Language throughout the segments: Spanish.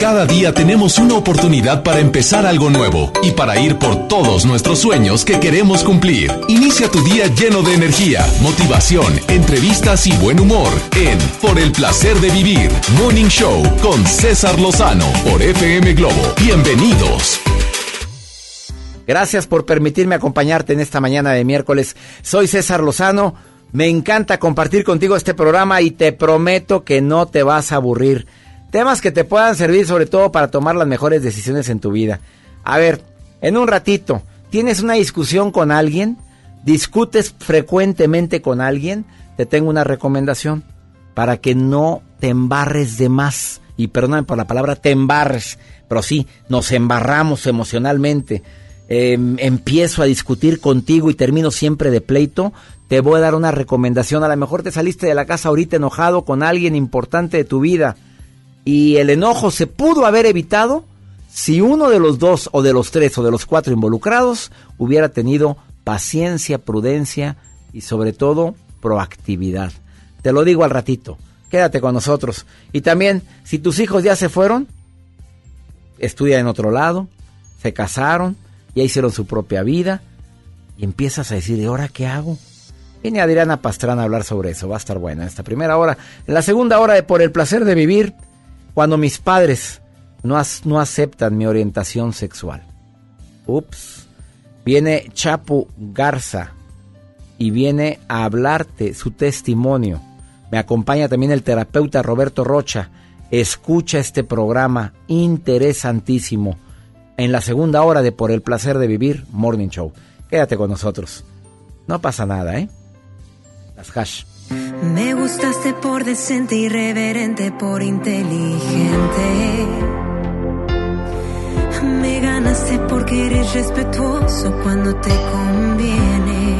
Cada día tenemos una oportunidad para empezar algo nuevo y para ir por todos nuestros sueños que queremos cumplir. Inicia tu día lleno de energía, motivación, entrevistas y buen humor en Por el placer de vivir, Morning Show con César Lozano por FM Globo. Bienvenidos. Gracias por permitirme acompañarte en esta mañana de miércoles. Soy César Lozano. Me encanta compartir contigo este programa y te prometo que no te vas a aburrir. Temas que te puedan servir sobre todo para tomar las mejores decisiones en tu vida. A ver, en un ratito, ¿tienes una discusión con alguien? ¿Discutes frecuentemente con alguien? Te tengo una recomendación para que no te embarres de más. Y perdóname por la palabra te embarres, pero sí, nos embarramos emocionalmente. Em, empiezo a discutir contigo y termino siempre de pleito, te voy a dar una recomendación. A lo mejor te saliste de la casa ahorita enojado con alguien importante de tu vida y el enojo se pudo haber evitado si uno de los dos o de los tres o de los cuatro involucrados hubiera tenido paciencia, prudencia y sobre todo proactividad. Te lo digo al ratito, quédate con nosotros. Y también, si tus hijos ya se fueron, estudian en otro lado, se casaron, ya hicieron su propia vida y empiezas a decir, ¿y ahora qué hago? Viene Adriana Pastrana a hablar sobre eso, va a estar buena esta primera hora. La segunda hora de Por el placer de vivir, cuando mis padres no, no aceptan mi orientación sexual. Ups. Viene Chapo Garza y viene a hablarte su testimonio. Me acompaña también el terapeuta Roberto Rocha. Escucha este programa interesantísimo en la segunda hora de Por el placer de vivir Morning Show. Quédate con nosotros. No pasa nada, ¿eh? Las hash. Me gustaste por decente, irreverente, por inteligente. Me ganaste porque eres respetuoso cuando te conviene.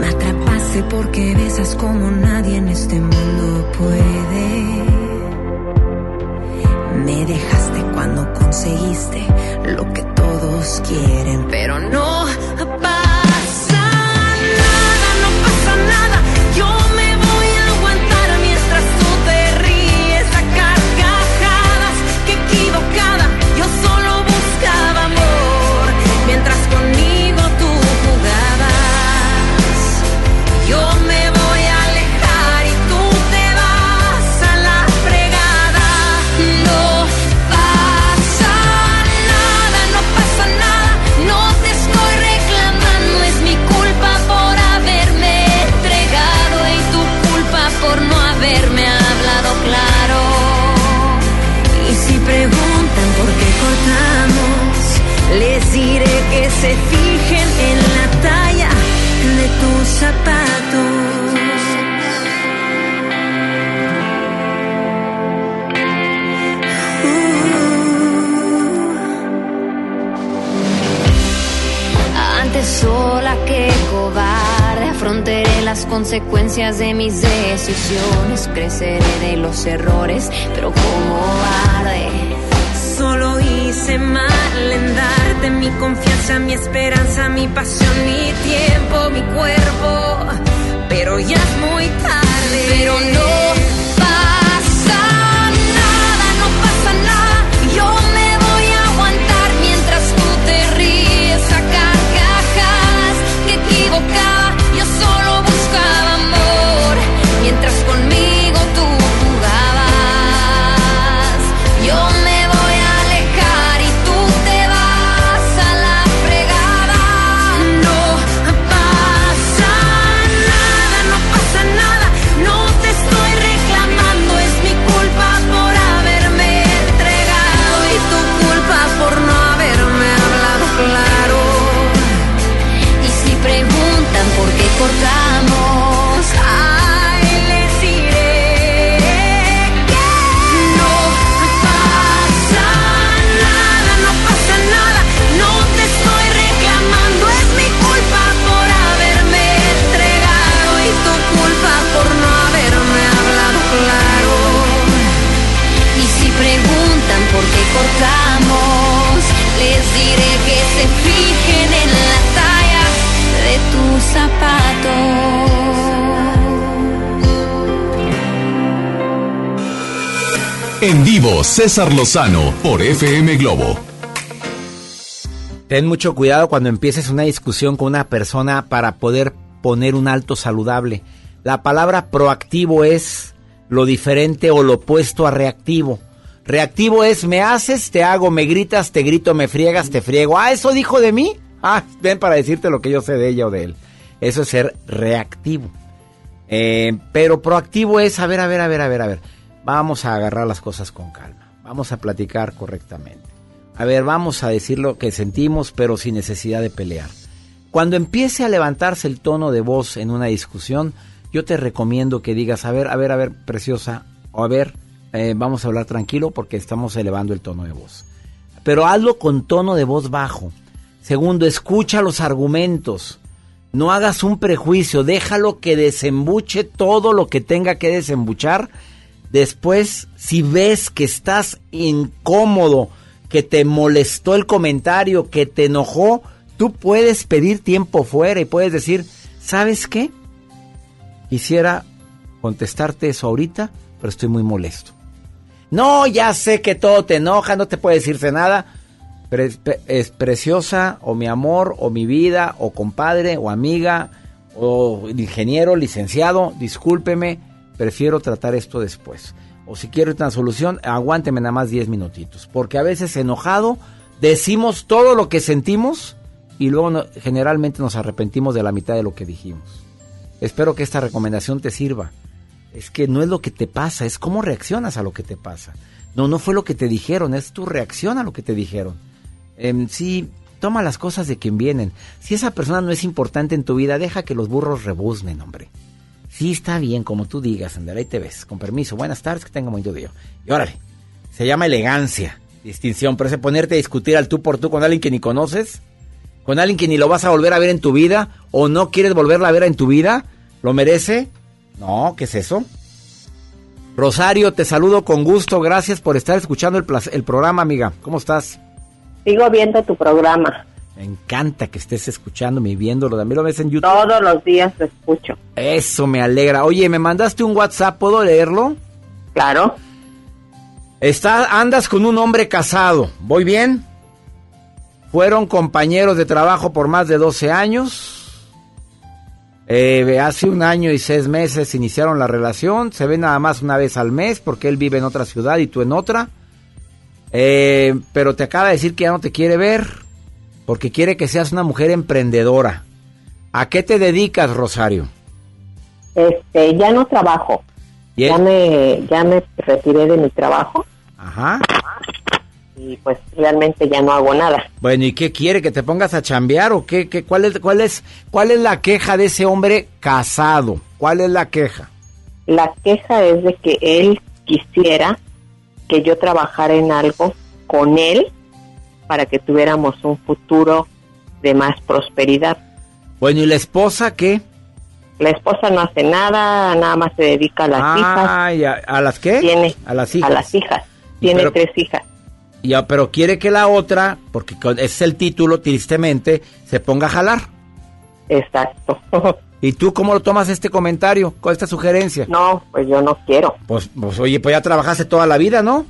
Me atrapaste porque besas como nadie en este mundo puede. Me dejaste cuando conseguiste lo que todos quieren, pero no consecuencias de mis decisiones, creceré de los errores, pero como arde. Solo hice mal en dar mi confianza, mi esperanza, mi pasión, mi tiempo, mi cuerpo. Pero ya es muy tarde. Pero no En vivo, César Lozano por FM Globo. Ten mucho cuidado cuando empieces una discusión con una persona para poder poner un alto saludable. La palabra proactivo es lo diferente o lo opuesto a reactivo. Reactivo es me haces, te hago, me gritas, te grito, me friegas, te friego. Ah, eso dijo de mí. Ah, ven para decirte lo que yo sé de ella o de él. Eso es ser reactivo. Eh, pero proactivo es, a ver, a ver, a ver, a ver, a ver. Vamos a agarrar las cosas con calma. Vamos a platicar correctamente. A ver, vamos a decir lo que sentimos, pero sin necesidad de pelear. Cuando empiece a levantarse el tono de voz en una discusión, yo te recomiendo que digas, a ver, a ver, a ver, preciosa, o a ver, eh, vamos a hablar tranquilo porque estamos elevando el tono de voz. Pero hazlo con tono de voz bajo. Segundo, escucha los argumentos. No hagas un prejuicio, déjalo que desembuche todo lo que tenga que desembuchar Después, si ves que estás incómodo, que te molestó el comentario, que te enojó, tú puedes pedir tiempo fuera y puedes decir, ¿sabes qué? Quisiera contestarte eso ahorita, pero estoy muy molesto. No, ya sé que todo te enoja, no te puede decirse nada. Es preciosa, o mi amor, o mi vida, o compadre, o amiga, o ingeniero, licenciado, discúlpeme prefiero tratar esto después. O si quiero una solución, aguánteme nada más 10 minutitos. Porque a veces enojado decimos todo lo que sentimos y luego generalmente nos arrepentimos de la mitad de lo que dijimos. Espero que esta recomendación te sirva. Es que no es lo que te pasa, es cómo reaccionas a lo que te pasa. No, no fue lo que te dijeron, es tu reacción a lo que te dijeron. Eh, sí, toma las cosas de quien vienen. Si esa persona no es importante en tu vida, deja que los burros rebuznen, hombre. Sí, está bien, como tú digas, Andrea, ahí te ves. Con permiso, buenas tardes, que tenga muy día. Y órale, se llama elegancia, distinción, pero ese ponerte a discutir al tú por tú con alguien que ni conoces, con alguien que ni lo vas a volver a ver en tu vida, o no quieres volverla a ver en tu vida, ¿lo merece? No, ¿qué es eso? Rosario, te saludo con gusto, gracias por estar escuchando el, el programa, amiga. ¿Cómo estás? Sigo viendo tu programa. Me encanta que estés escuchándome y viéndolo. También lo ves en YouTube. Todos los días lo escucho. Eso me alegra. Oye, me mandaste un WhatsApp, ¿puedo leerlo? Claro. Está, andas con un hombre casado. ¿Voy bien? Fueron compañeros de trabajo por más de 12 años. Eh, hace un año y seis meses iniciaron la relación. Se ven nada más una vez al mes porque él vive en otra ciudad y tú en otra. Eh, pero te acaba de decir que ya no te quiere ver porque quiere que seas una mujer emprendedora. ¿A qué te dedicas, Rosario? Este, ya no trabajo. Ya me, ya me retiré de mi trabajo. Ajá. Y pues realmente ya no hago nada. Bueno, ¿y qué quiere? ¿Que te pongas a chambear o qué? qué cuál, es, cuál, es, ¿Cuál es la queja de ese hombre casado? ¿Cuál es la queja? La queja es de que él quisiera que yo trabajara en algo con él para que tuviéramos un futuro de más prosperidad. Bueno, ¿y la esposa qué? La esposa no hace nada, nada más se dedica a las ah, hijas. ¿A las qué? Tiene, a las hijas. A las hijas. Tiene tres hijas. Ya, pero quiere que la otra, porque es el título, tristemente, se ponga a jalar. Exacto. ¿Y tú cómo lo tomas este comentario, con esta sugerencia? No, pues yo no quiero. Pues, pues oye, pues ya trabajaste toda la vida, ¿no?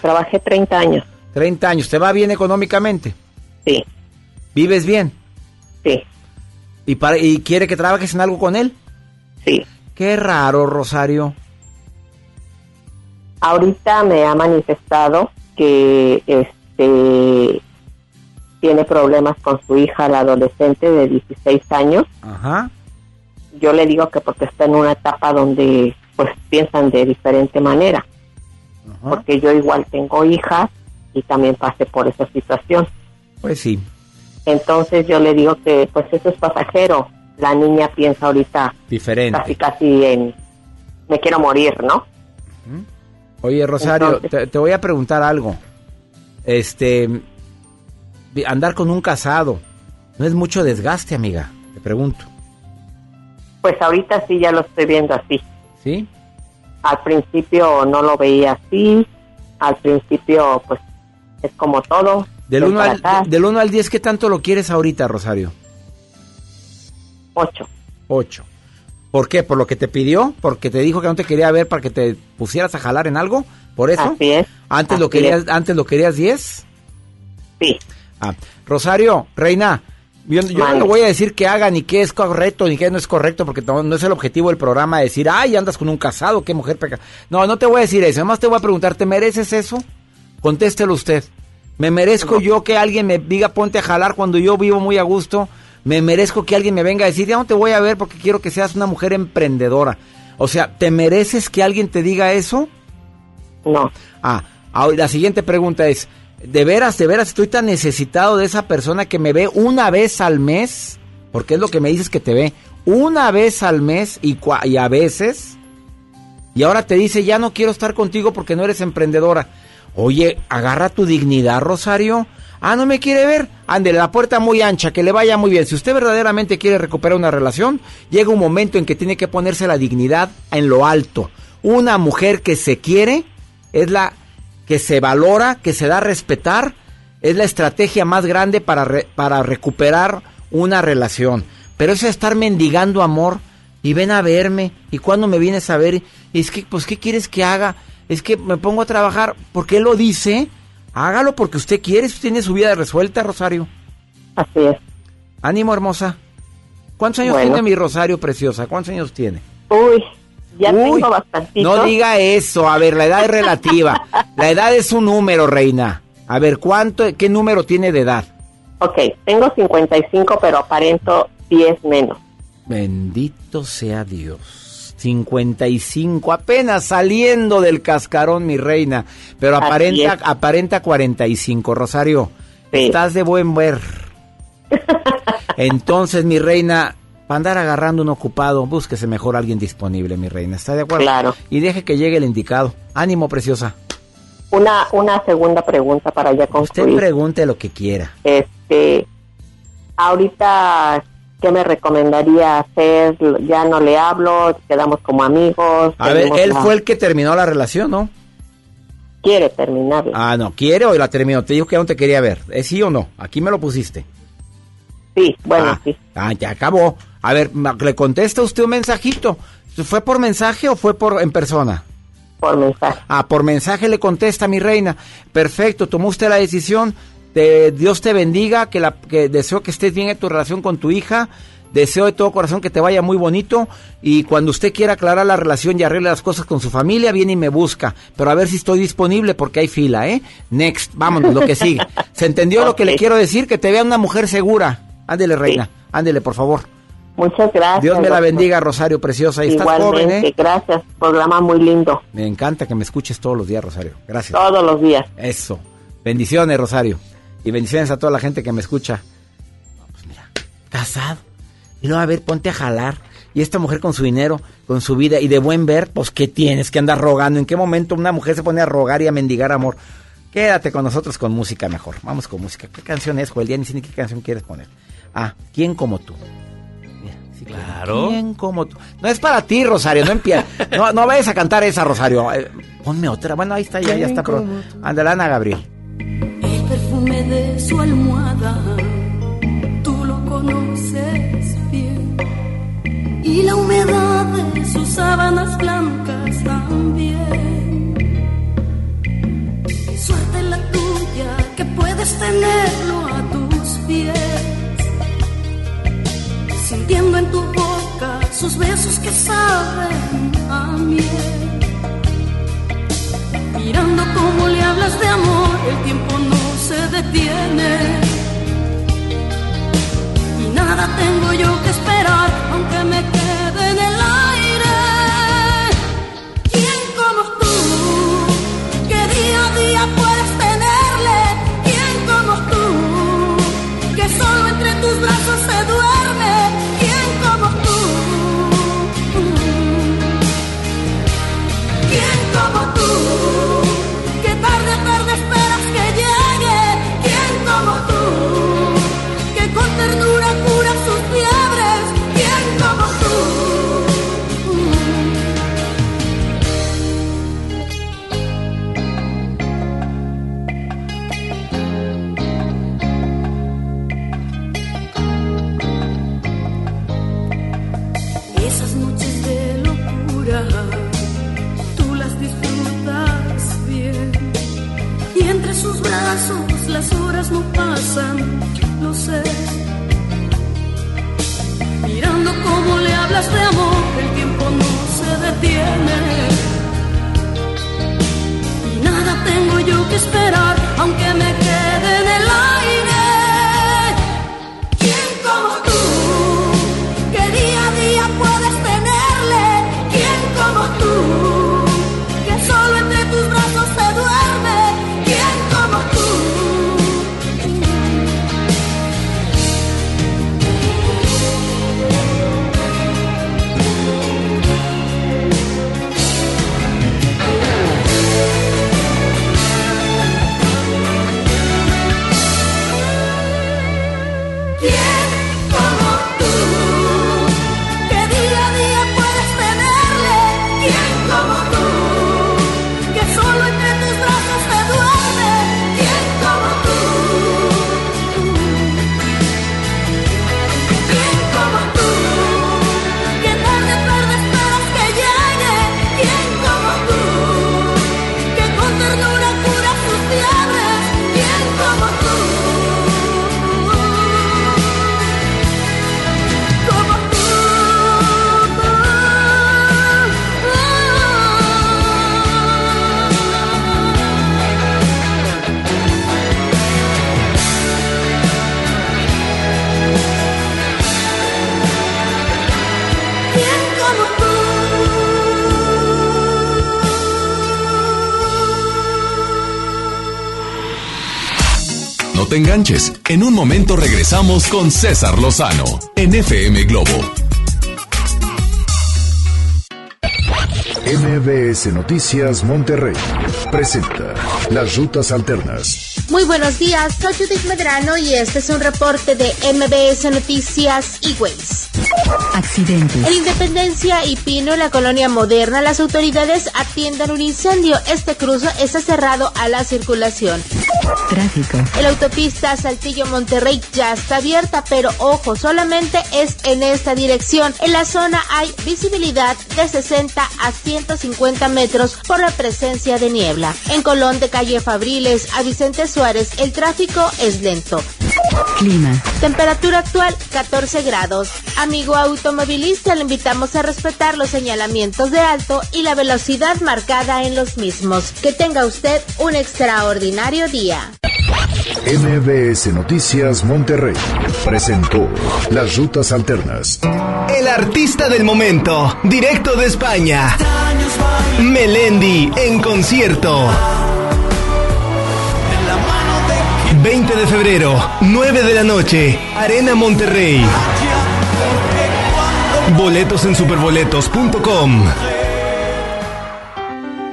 Trabajé 30 años. 30 años. ¿Te va bien económicamente? Sí. ¿Vives bien? Sí. ¿Y, para, ¿Y quiere que trabajes en algo con él? Sí. Qué raro, Rosario. Ahorita me ha manifestado que este tiene problemas con su hija, la adolescente de 16 años. Ajá. Yo le digo que porque está en una etapa donde pues piensan de diferente manera. Porque yo igual tengo hijas y también pase por esa situación. Pues sí. Entonces yo le digo que pues eso es pasajero. La niña piensa ahorita diferente. Casi casi en me quiero morir, ¿no? Oye, Rosario, te, voy a preguntar algo. Este andar con un casado no es mucho desgaste, amiga. Te pregunto. Pues ahorita sí ya lo estoy viendo así. ¿Sí? Al principio no lo veía así. Al principio pues es como todo. Del 1 al, del al 10, ¿qué tanto lo quieres ahorita, Rosario? 8. 8. ¿Por qué? ¿Por lo que te pidió? ¿Porque te dijo que no te quería ver para que te pusieras a jalar en algo? ¿Por eso? Así es. ¿Antes, lo, querías, es. ¿Antes lo querías 10? Sí, Ah, Rosario, Reina, yo, yo no le voy a decir que haga ni qué es correcto ni qué no es correcto, porque no, no es el objetivo del programa decir, ay, andas con un casado, qué mujer peca. No, no te voy a decir eso, además te voy a preguntar, ¿te mereces eso? Contéstelo usted. ¿Me merezco yo que alguien me diga ponte a jalar cuando yo vivo muy a gusto? ¿Me merezco que alguien me venga a decir, ya no te voy a ver porque quiero que seas una mujer emprendedora? O sea, ¿te mereces que alguien te diga eso? no. Ah, ahora, la siguiente pregunta es, ¿de veras, de veras estoy tan necesitado de esa persona que me ve una vez al mes? Porque es lo que me dices que te ve una vez al mes y, y a veces. Y ahora te dice, ya no quiero estar contigo porque no eres emprendedora. Oye, agarra tu dignidad, Rosario. Ah, no me quiere ver. Ándele, la puerta muy ancha, que le vaya muy bien. Si usted verdaderamente quiere recuperar una relación, llega un momento en que tiene que ponerse la dignidad en lo alto. Una mujer que se quiere es la que se valora, que se da a respetar, es la estrategia más grande para, re- para recuperar una relación. Pero eso de estar mendigando amor y ven a verme y cuando me vienes a ver, y es que, pues, ¿qué quieres que haga? Es que me pongo a trabajar, porque él lo dice, hágalo porque usted quiere, usted tiene su vida resuelta, Rosario. Así es. Ánimo, hermosa. ¿Cuántos años Bueno. tiene mi Rosario preciosa? ¿Cuántos años tiene? Uy, ya Uy, tengo bastantito. No diga eso, a ver, la edad es relativa. la edad es un número, reina. A ver, ¿cuánto, qué número tiene de edad? Ok, tengo 55, pero aparento 10 menos. Bendito sea Dios. 55, apenas saliendo del cascarón, mi reina. Pero Así aparenta, es. aparenta 45, Rosario. Sí. Estás de buen ver. Entonces, mi reina, para andar agarrando un ocupado, búsquese mejor alguien disponible, mi reina. ¿Está de acuerdo? Claro. Y deje que llegue el indicado. Ánimo, preciosa. Una, una segunda pregunta para ya Usted pregunte lo que quiera. Este, ahorita, ¿qué me recomendaría hacer? Ya no le hablo, quedamos como amigos. A ver, él la- fue el que terminó la relación, ¿no? Quiere terminarla. Ah, no, quiere o la terminó. Te dijo que no te quería ver. ¿Es sí o no? Aquí me lo pusiste. Sí, bueno, ah, sí. ah, ya acabó. A ver, le contesta usted un mensajito. ¿Fue por mensaje o fue por en persona? Por mensaje. Ah, por mensaje le contesta mi reina. Perfecto, tomó usted la decisión. Te- Dios te bendiga, que, la, que deseo que estés bien en tu relación con tu hija. Deseo de todo corazón que te vaya muy bonito. Y cuando usted quiera aclarar la relación y arregle las cosas con su familia, viene y me busca. Pero a ver si estoy disponible porque hay fila, ¿eh? Next, vámonos, lo que sigue. ¿Se entendió lo que le quiero decir? Que te vea una mujer segura. Ándele, reina. Ándele, por favor. Muchas gracias. Dios me la bendiga, Rosario Preciosa. Y estás joven, ¿eh? gracias. Programa muy lindo. Me encanta que me escuches todos los días, Rosario. Gracias. Todos los días. Eso. Bendiciones, Rosario. Y bendiciones a toda la gente que me escucha. No, pues mira, casado. Y luego, a ver, ponte a jalar. Y esta mujer con su dinero, con su vida y de buen ver, pues ¿qué tienes que andar rogando? ¿En qué momento una mujer se pone a rogar y a mendigar amor? Quédate con nosotros con música mejor. Vamos con música. ¿Qué canción es, Joel? Ya ni sé ni qué canción quieres poner. Ah, ¿quién como tú? Mira, sí, Claro. ¿Quién como tú? No es para ti, Rosario, no empieza. No, no vayas a cantar esa, Rosario. Eh, ponme otra. Bueno, ahí está, ya, ya está. Ándale, Ana Gabriel. De su almohada, tú lo conoces bien. Y la humedad de sus sábanas blancas también. Qué suerte la tuya que puedes tenerlo a tus pies. Sintiendo en tu boca sus besos que saben a miel. Mirando cómo le hablas de amor, el tiempo no se detiene. Y nada tengo yo que esperar, aunque me quede en el no pasan, lo sé. Mirando cómo le hablas de amor, el tiempo no se detiene. Y nada tengo yo que esperar, aunque me te enganches. En un momento regresamos con César Lozano en FM Globo. MBS Noticias Monterrey presenta Las Rutas Alternas. Muy buenos días, soy Judith Medrano y este es un reporte de MBS Noticias e-Ways. Accidente. En Independencia y Pino, en la colonia moderna, las autoridades atienden un incendio. Este cruce está cerrado a la circulación. Tráfico. La autopista Saltillo-Monterrey ya está abierta, pero ojo, solamente es en esta dirección. En la zona hay visibilidad de 60 a 150 metros por la presencia de niebla. En Colón de calle Fabriles a Vicente Suárez, el tráfico es lento. Clima. Temperatura actual 14 grados. Amigo automovilista, le invitamos a respetar los señalamientos de alto y la velocidad marcada en los mismos. Que tenga usted un extraordinario día. MBS Noticias Monterrey presentó Las Rutas Alternas. El artista del momento, directo de España. Melendi en concierto. 20 de febrero, 9 de la noche, Arena Monterrey. Boletos en superboletos.com.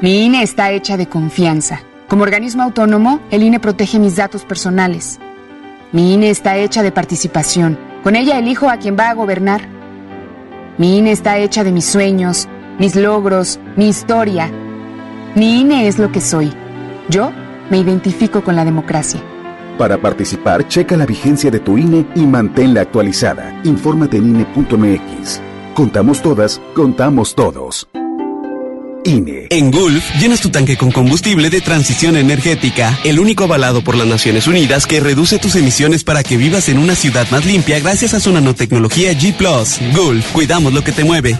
Mi INE está hecha de confianza. Como organismo autónomo, el INE protege mis datos personales. Mi INE está hecha de participación. Con ella elijo a quien va a gobernar. Mi INE está hecha de mis sueños, mis logros, mi historia. Mi INE es lo que soy. Yo me identifico con la democracia. Para participar, checa la vigencia de tu INE y manténla actualizada. Infórmate en INE.mx. Contamos todas, contamos todos. INE. En Gulf, llenas tu tanque con combustible de transición energética, el único avalado por las Naciones Unidas que reduce tus emisiones para que vivas en una ciudad más limpia gracias a su nanotecnología G ⁇ Gulf, cuidamos lo que te mueve.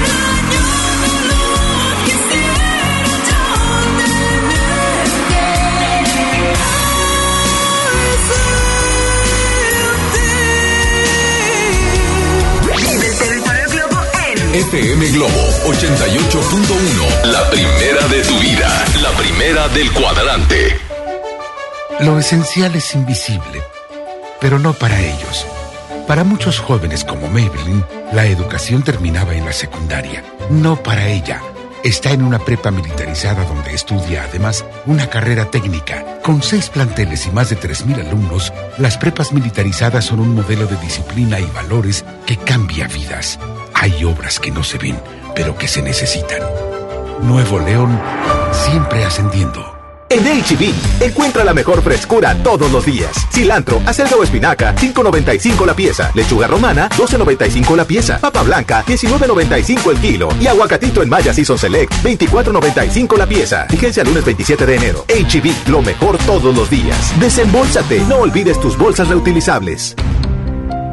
FM Globo 88.1. La primera de tu vida. La primera del cuadrante. Lo esencial es invisible, pero no para ellos. Para muchos jóvenes como Maybelline, la educación terminaba en la secundaria. No para ella. Está en una prepa militarizada donde estudia además una carrera técnica. Con seis planteles y más de 3.000 alumnos, las prepas militarizadas son un modelo de disciplina y valores que cambia vidas. Hay obras que no se ven, pero que se necesitan. Nuevo León, siempre ascendiendo. En HB, encuentra la mejor frescura todos los días. Cilantro, acelga o espinaca, 5.95 la pieza. Lechuga romana, 12.95 la pieza. Papa blanca, 19.95 el kilo. Y aguacatito en Maya Season Select, 24.95 la pieza. Vigencia lunes 27 de enero. HB, lo mejor todos los días. Desembolsate, no olvides tus bolsas reutilizables.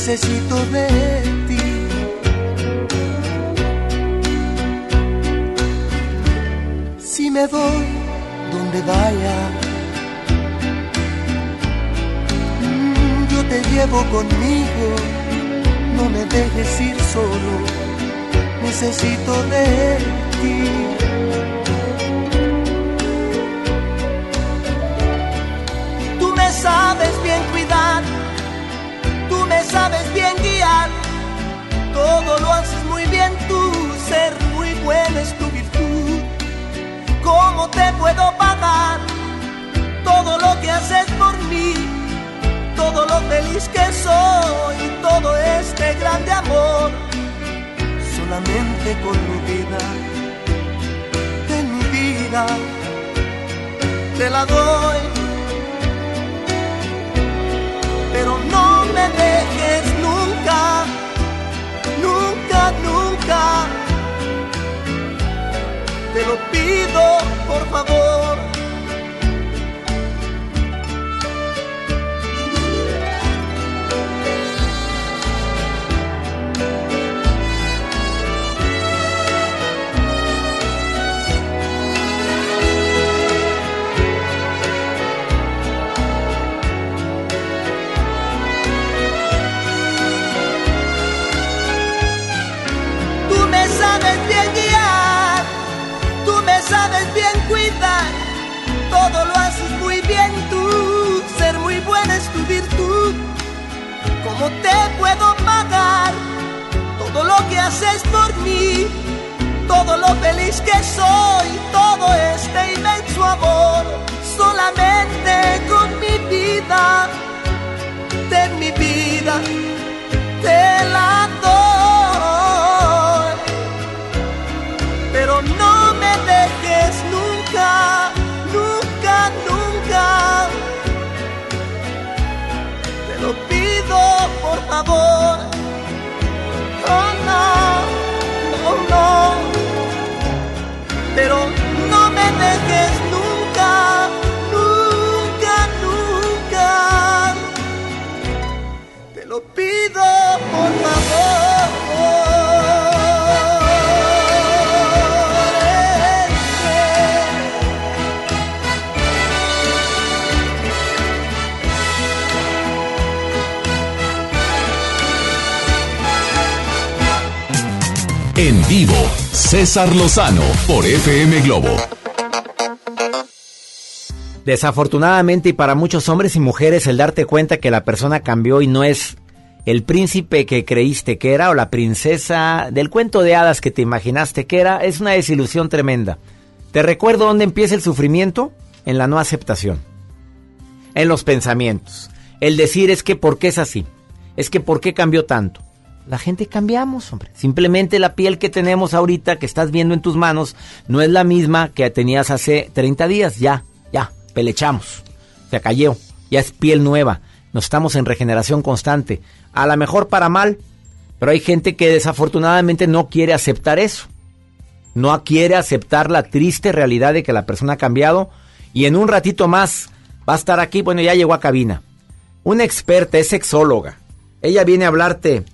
Necesito de ti. Si me voy donde vaya, mm, yo te llevo conmigo, no me dejes ir solo necesito de ti. Lo haces muy bien tú, ser muy bueno es tu virtud. ¿Cómo te puedo pagar todo lo que haces por mí? Todo lo feliz que soy, todo este grande amor solamente con mi vida, de mi vida, te la doy. Pero no me dejes nunca, nunca, Te lo pido, por favor. Que soy, todo este inmenso amor, solamente con mi vida, vivo, César Lozano por FM Globo. Desafortunadamente y para muchos hombres y mujeres el darte cuenta que la persona cambió y no es el príncipe que creíste que era o la princesa del cuento de hadas que te imaginaste que era es una desilusión tremenda. Te recuerdo dónde empieza el sufrimiento en la no aceptación, en los pensamientos. El decir es que por qué es así, es que por qué cambió tanto. La gente cambiamos, hombre. Simplemente la piel que tenemos ahorita, que estás viendo en tus manos, no es la misma que tenías hace 30 días. Ya, ya, pelechamos. Se cayó. Ya es piel nueva. Nos estamos en regeneración constante. A lo mejor para mal, pero hay gente que desafortunadamente no quiere aceptar eso. No quiere aceptar la triste realidad de que la persona ha cambiado. Y en un ratito más va a estar aquí. Bueno, ya llegó a cabina. Una experta, es sexóloga. Ella viene a hablarte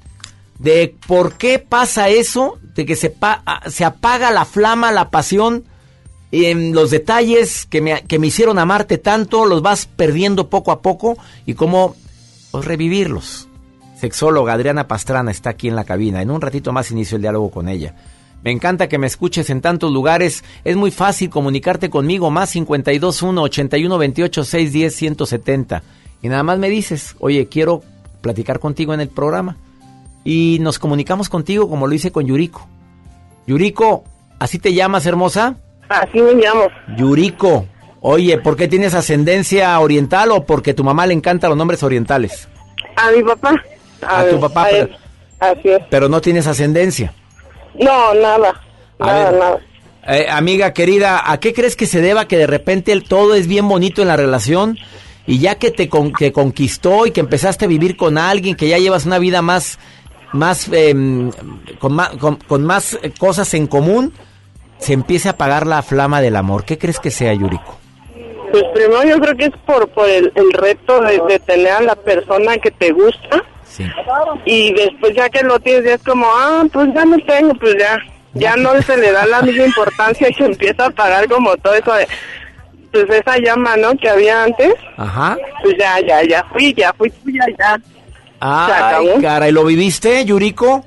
de por qué pasa eso, de que se, apaga la flama, la pasión, y en los detalles que me, que me hicieron amarte tanto, los vas perdiendo poco a poco y cómo pues, revivirlos. Sexóloga Adriana Pastrana está aquí en la cabina. En un ratito más inicio el diálogo con ella. Me encanta que me escuches en tantos lugares. Es muy fácil comunicarte conmigo. Más 521 81 28 610 170. Y nada más me dices, oye, quiero platicar contigo en el programa y nos comunicamos contigo como lo hice con Yuriko. Yuriko, ¿así te llamas, hermosa? Así me llamo. Yuriko. Oye, ¿por qué tienes ascendencia oriental o porque tu mamá le encantan los nombres orientales? A mi papá. A tu papá, a pero. Así es. pero no tienes ascendencia. No, nada. A nada, ver. nada. Eh, amiga querida, ¿a qué crees que se deba que de repente el- todo es bien bonito en la relación y ya que te con- que conquistó y que empezaste a vivir con alguien, que ya llevas una vida más, más, em, con, más con, con más eh, cosas en común, se empiece a apagar la flama del amor? ¿Qué crees que sea, Yuriko? Pues primero yo creo que es por, por el, el reto de, de tener a la persona que te gusta. Y después ya que lo tienes ya es como, ah, pues ya no tengo, pues ya. Ya no se le da la misma importancia que empieza a apagar como todo eso de, pues esa llama, ¿no? Que había antes. Ajá. Pues ya, ya, ya fui, ya fui tuya, ya. Ay, ¿y lo viviste, Yuriko?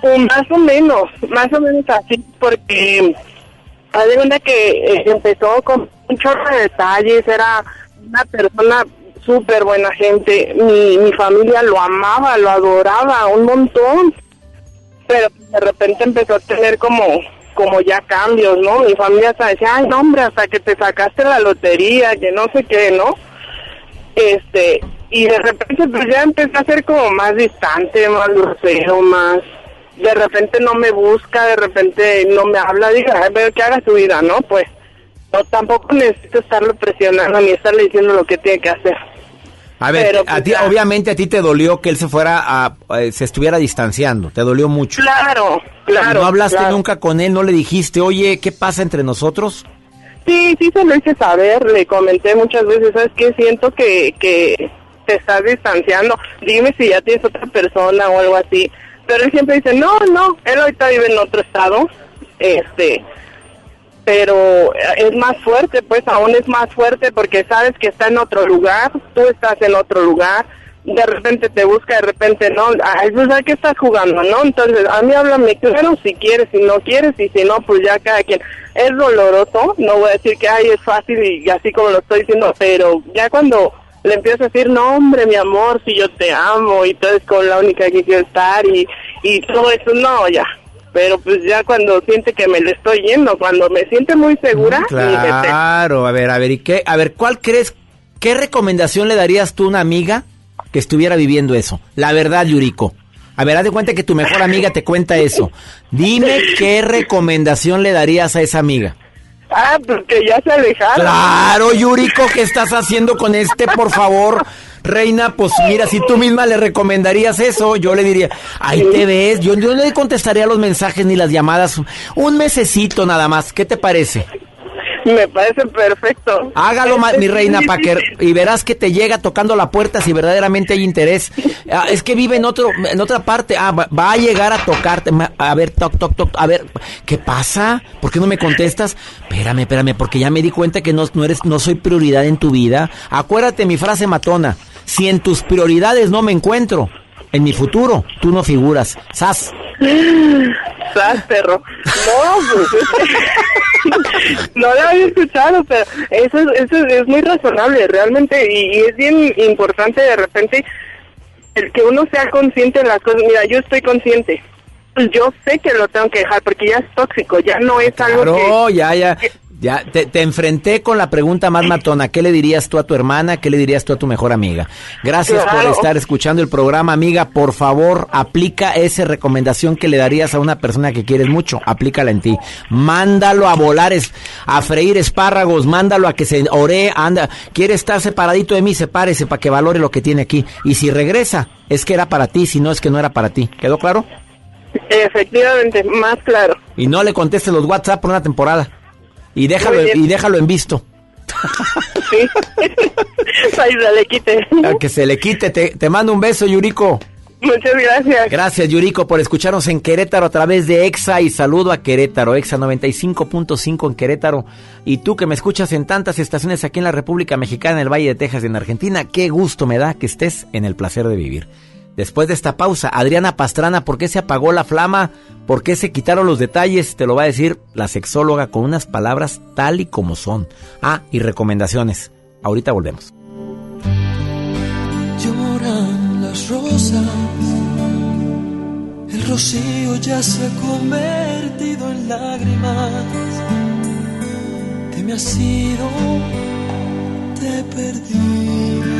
Pues más o menos, más o menos así, porque haz de cuenta que eh, empezó con un chorro de detalles, era una persona súper buena gente, mi, mi familia lo amaba, lo adoraba un montón, pero de repente empezó a tener como como ya cambios, ¿no? Mi familia hasta decía, ay, no, hombre, hasta que te sacaste la lotería, que no sé qué, ¿no? Este, y de repente pues ya empecé a ser como más distante, más grosero, más... De repente no me busca, de repente no me habla, diga, "Ay, pero que haga su vida, ¿no? Pues no, tampoco necesito estarlo presionando ni estarle diciendo lo que tiene que hacer. A ver, Pero, a pues, ti, ya. obviamente a ti te dolió que él se fuera a, eh, se estuviera distanciando, te dolió mucho. Claro, claro. ¿No hablaste claro. nunca con él? ¿No le dijiste, oye, qué pasa entre nosotros? Sí, sí se lo hice saber, le comenté muchas veces, ¿sabes qué? Siento que, que te estás distanciando, dime si ya tienes otra persona o algo así. Pero él siempre dice, no, no, él ahorita vive en otro estado, este, pero es más fuerte, pues aún es más fuerte porque sabes que está en otro lugar, tú estás en otro lugar, de repente te busca, de repente no, ay, pues ¿a qué estás jugando, no? Entonces, a mí háblame claro si quieres, si no quieres, y si no, pues ya cada quien. Es doloroso, no voy a decir que, ay, es fácil y así como lo estoy diciendo, pero ya cuando le empiezo a decir, no, hombre, mi amor, si yo te amo y tú eres con la única que quiero estar y, y todo eso, no, ya. Pero pues ya cuando siente que me le estoy yendo, cuando me siente muy segura, Claro, a ver, a ver, ¿y qué? A ver, ¿cuál crees, qué recomendación le darías tú a una amiga que estuviera viviendo eso? La verdad, Yuriko. A ver, haz de cuenta que tu mejor amiga te cuenta eso. Dime qué recomendación le darías a esa amiga. Ah, pues que ya se alejaron. Claro, Yuriko, ¿qué estás haciendo con este, por favor? Reina, pues mira, si tú misma le recomendarías eso, yo le diría, ahí te ves, yo, yo no le contestaría los mensajes ni las llamadas, un mesecito nada más, ¿qué te parece? Me parece perfecto. Hágalo, Este, mi reina, para que y verás que te llega tocando la puerta si verdaderamente hay interés. Ah, es que vive en otro, en otra parte. Ah, va, va a llegar a tocarte. A ver, toc, toc, toc. A ver, ¿qué pasa? ¿Por qué no me contestas? Espérame, espérame, porque ya me di cuenta que no, no eres, no soy prioridad en tu vida. Acuérdate mi frase matona. Si en tus prioridades no me encuentro, en mi futuro, tú no figuras. Sas. Sas, perro. No, pues, no lo había escuchado, pero eso, es- eso es muy razonable realmente y, y es bien importante de repente el que uno sea consciente de las cosas. Mira, yo estoy consciente. Yo sé que lo tengo que dejar porque ya es tóxico, ya no es algo Claro, que... ya, ya. Ya, te, te enfrenté con la pregunta más matona. ¿Qué le dirías tú a tu hermana? ¿Qué le dirías tú a tu mejor amiga? Gracias por estar escuchando el programa, amiga. Por favor, aplica esa recomendación que le darías a una persona que quieres mucho. Aplícala en ti. Mándalo a volar, es- a freír espárragos. Mándalo a que se ore. Anda, quiere estar separadito de mí, sepárese para que valore lo que tiene aquí. Y si regresa, es que era para ti. Si no, es que no era para ti. ¿Quedó claro? Efectivamente, más claro. Y no le contestes los WhatsApp por una temporada. Y déjalo, y déjalo en visto. Sí. Ahí se le quite. A que se le quite. Te, te mando un beso, Yuriko. Muchas gracias. Gracias, Yuriko, por escucharnos en Querétaro a través de EXA y saludo a Querétaro, EXA 95.5 en Querétaro. Y tú que me escuchas en tantas estaciones aquí en la República Mexicana, en el Valle de Texas, en Argentina, qué gusto me da que estés en el placer de vivir. Después de esta pausa, Adriana Pastrana, ¿por qué se apagó la flama? ¿Por qué se quitaron los detalles? Te lo va a decir la sexóloga con unas palabras tal y como son. Ah, y recomendaciones. Ahorita volvemos. Lloran las rosas, el rocío ya se ha convertido en lágrimas. Me te he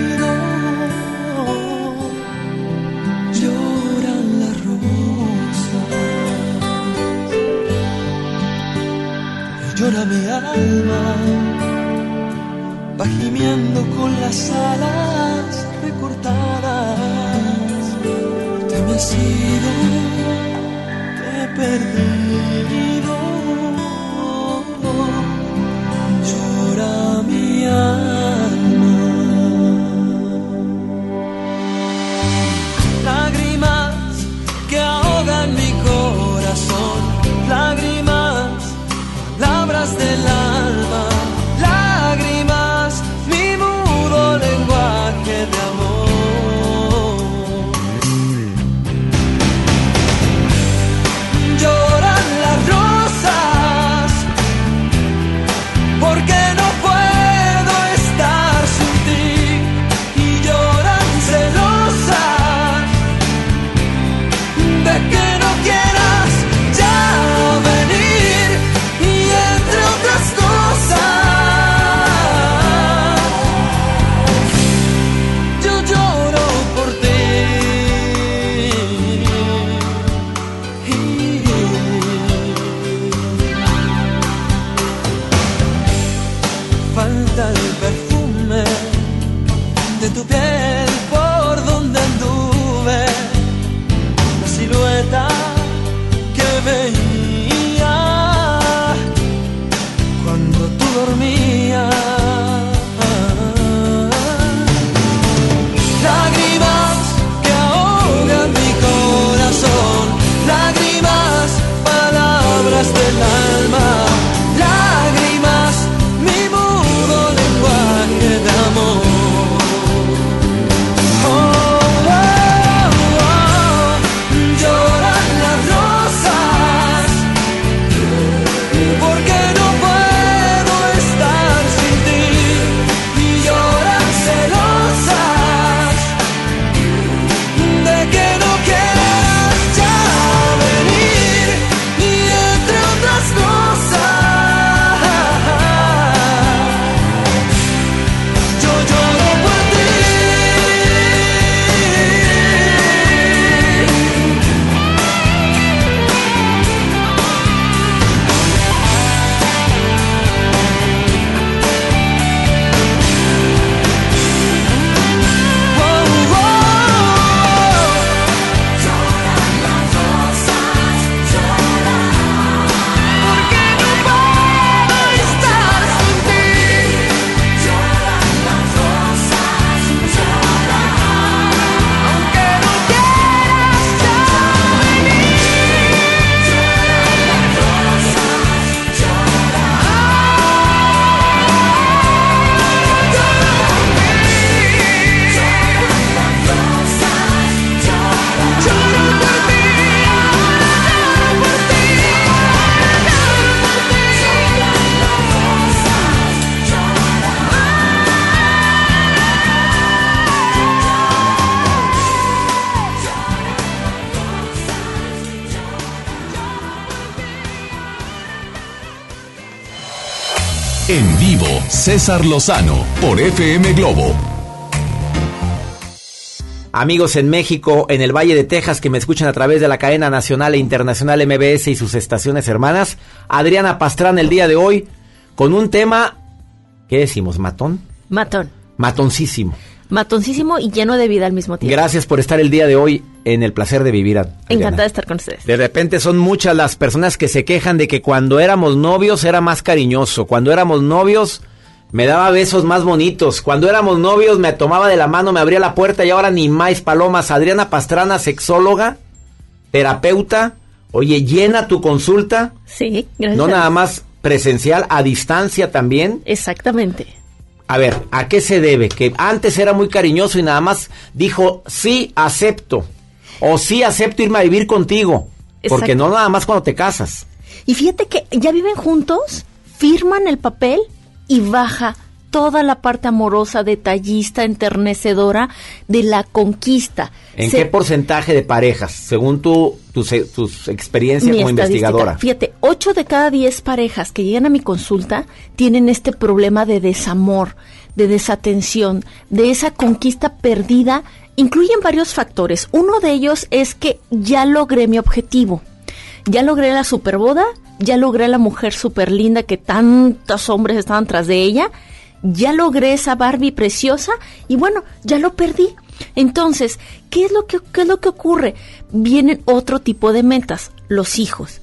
llora mi alma va gimiendo con las alas recortadas. Te me has ido, te he perdido. Llora mi alma. César Lozano por FM Globo. Amigos en México, en el Valle de Texas, que me escuchan a través de la cadena nacional e internacional MBS y sus estaciones hermanas, Adriana Pastrana el día de hoy con un tema, ¿qué decimos? ¿Matón? Matón. Matoncísimo. Matoncísimo y lleno de vida al mismo tiempo. Gracias por estar el día de hoy en el placer de vivir. Adriana. Encantada de estar con ustedes. De repente son muchas las personas que se quejan de que cuando éramos novios era más cariñoso, cuando éramos novios me daba besos más bonitos, cuando éramos novios me tomaba de la mano, me abría la puerta y ahora ni más palomas. Adriana Pastrana, sexóloga, terapeuta, oye, llena tu consulta. Sí, gracias. No nada más presencial, a distancia también. Exactamente. A ver, ¿a qué se debe? Que antes era muy cariñoso y nada más dijo, sí, acepto. O sí, acepto irme a vivir contigo. Porque Exacto. no nada más cuando te casas. Y fíjate que ya viven juntos, firman el papel y baja toda la parte amorosa, detallista, enternecedora de la conquista. ¿En Se- qué porcentaje de parejas, según tu, tus, tus experiencia mi como investigadora? Fíjate, 8 de cada 10 parejas que llegan a mi consulta tienen este problema de desamor, de desatención, de esa conquista perdida. Incluyen varios factores. Uno de ellos es que ya logré mi objetivo. Ya logré la superboda, ya logré la mujer super linda que tantos hombres estaban tras de ella, ya logré esa Barbie preciosa y bueno, ya lo perdí. Entonces, ¿qué es lo que, qué es lo que ocurre? Vienen otro tipo de metas, los hijos.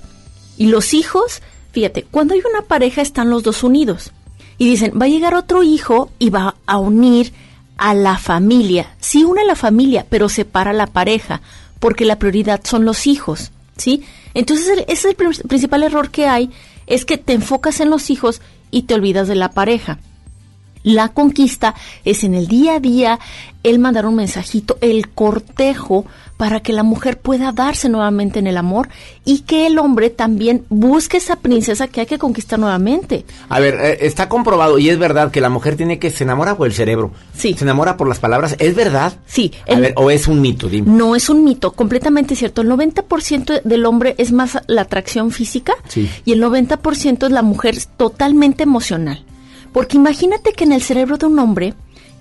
Y los hijos, fíjate, cuando hay una pareja están los dos unidos. Y dicen, va a llegar otro hijo y va a unir a la familia. Sí une a la familia, pero separa a la pareja, porque la prioridad son los hijos, ¿sí? Entonces, ese es el prin- principal error que hay, es que te enfocas en los hijos y te olvidas de la pareja. La conquista es en el día a día el mandar un mensajito, el cortejo para que la mujer pueda darse nuevamente en el amor y que el hombre también busque esa princesa que hay que conquistar nuevamente. A ver, eh, está comprobado y es verdad que la mujer tiene que se enamora por el cerebro. Sí. Se enamora por las palabras. ¿Es verdad? Sí. A ver, o es un mito, dime. no es un mito, completamente cierto. El 90% del hombre es más la atracción física Sí. y el 90% es la mujer totalmente emocional. Porque imagínate que en el cerebro de un hombre,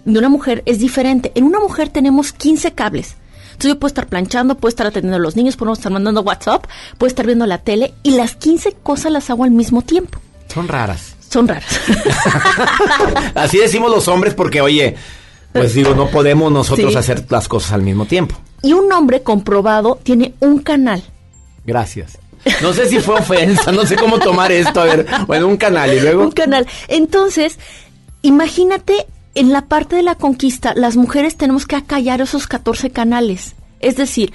de una mujer, es diferente. En una mujer tenemos 15 cables. Entonces yo puedo estar planchando, puedo estar atendiendo a los niños, puedo estar mandando WhatsApp, puedo estar viendo la tele y las 15 cosas las hago al mismo tiempo. Son raras. Son raras. Así decimos los hombres porque, oye, pues digo, no podemos nosotros Sí. hacer las cosas al mismo tiempo. Y un hombre comprobado tiene un canal. Gracias. No sé si fue ofensa, no sé cómo tomar esto. A ver, bueno, un canal y luego. Un canal. Entonces, imagínate en la parte de la conquista, las mujeres tenemos que acallar esos 14 canales. Es decir,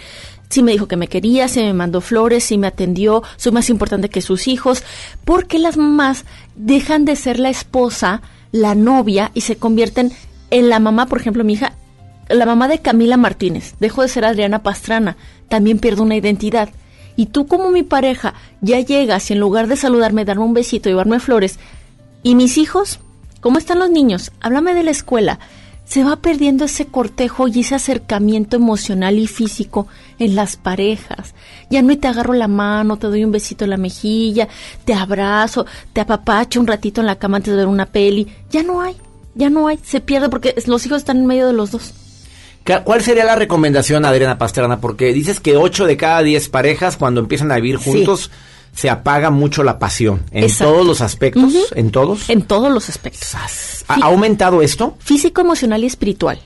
si me dijo que me quería, si me mandó flores, si me atendió, soy más importante que sus hijos, porque las mamás dejan de ser la esposa, la novia y se convierten en la mamá, por ejemplo, mi hija, la mamá de Camila Martínez, dejó de ser Adriana Pastrana, también pierdo una identidad. Y tú como mi pareja ya llegas y en lugar de saludarme, darme un besito, llevarme flores, ¿y mis hijos? ¿Cómo están los niños? Háblame de la escuela. Se va perdiendo ese cortejo y ese acercamiento emocional y físico en las parejas. Ya no te agarro la mano, te doy un besito en la mejilla, te abrazo, te apapacho un ratito en la cama antes de ver una peli. Ya no hay, ya no hay. Se pierde porque los hijos están en medio de los dos. ¿Ca- ¿Cuál sería la recomendación, Adriana Pastrana? Porque dices que 8 de cada 10 parejas, cuando empiezan a vivir Sí. Se apaga mucho la pasión. ¿En Exacto. todos los aspectos? ¿En todos? En todos los aspectos. ¿Ha aumentado esto? Físico, emocional y espiritual.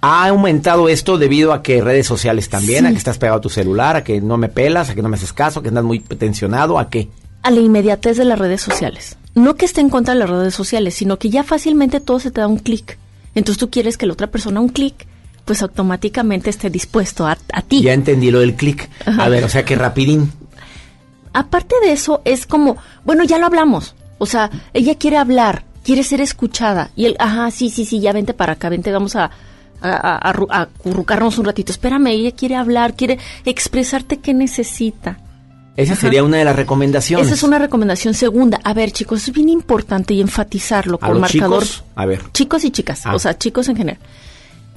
¿Ha aumentado esto debido a que redes sociales también? Sí. ¿A que estás pegado a tu celular? ¿A que no me pelas? ¿A que no me haces caso? ¿A que andas muy tensionado? ¿A qué? a la inmediatez de las redes sociales. No que esté en contra de las redes sociales, sino que ya fácilmente todo se te da un clic. Entonces tú quieres que la otra persona un clic, pues automáticamente esté dispuesto a, a ti. Ya entendí lo del clic. A ver, o sea que rapidín. Aparte de eso, es como, bueno, ya lo hablamos. O sea, ella quiere hablar, quiere ser escuchada. Y él, ajá, sí, sí, sí, ya vente para acá, vente, vamos a, a, a, a ru- a acurrucarnos un ratito. Espérame, ella quiere hablar, quiere expresarte qué necesita. Esa Ajá. sería una de las recomendaciones. Esa es una recomendación segunda. A ver, chicos, es bien importante y enfatizarlo ¿A con marcador. chicos? A ver. Chicos y chicas, Ah. o sea, chicos en general.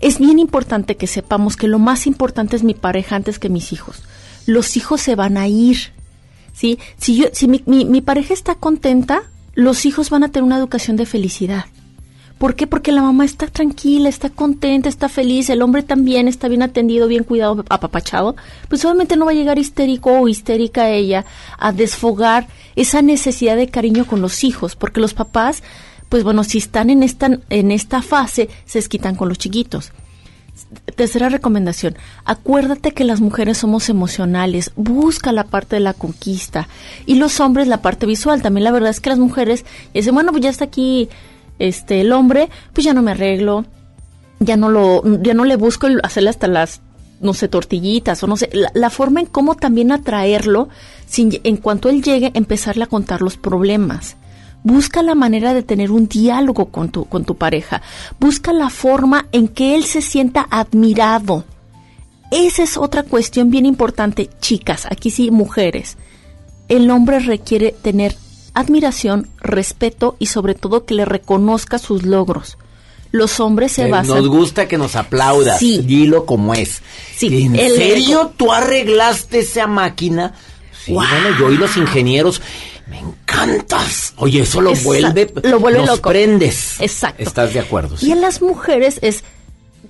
Es bien importante que sepamos que lo más importante es mi pareja antes que mis hijos. Los hijos se van a ir. ¿Sí? Si yo si mi, mi- pareja está contenta, los hijos van a tener una educación de felicidad. ¿Por qué? Porque la mamá está tranquila, está contenta, está feliz, el hombre también está bien atendido, bien cuidado, apapachado. Pues obviamente no va a llegar histérico o histérica ella a desfogar esa necesidad de cariño con los hijos, porque los papás, pues bueno, si están en esta, en esta fase, se desquitan con los chiquitos. Tercera recomendación, acuérdate que las mujeres somos emocionales, busca la parte de la conquista y los hombres la parte visual. También la verdad es que las mujeres dicen, bueno, pues ya está aquí este el hombre, pues ya no me arreglo, ya no lo, ya no le busco hacerle hasta las no sé, tortillitas o no sé, la, forma en cómo también atraerlo, sin, en cuanto él llegue, empezarle a contar los problemas. Busca la manera de tener un diálogo con tu, con tu pareja. Busca la forma en que él se sienta admirado. Esa es otra cuestión bien importante, chicas, aquí sí, mujeres. El hombre requiere tener admiración, respeto y sobre todo que le reconozca sus logros. Los hombres se Eh, basan. Nos gusta que nos aplaudas. Sí. Dilo como es. Sí, ¿En el serio ego. tú arreglaste esa máquina? Sí, bueno, yo y los ingenieros. Me encantas. Oye, eso lo Exacto, vuelve. lo vuelve nos loco. prendes. Exacto. ¿Estás de acuerdo? Y en las mujeres es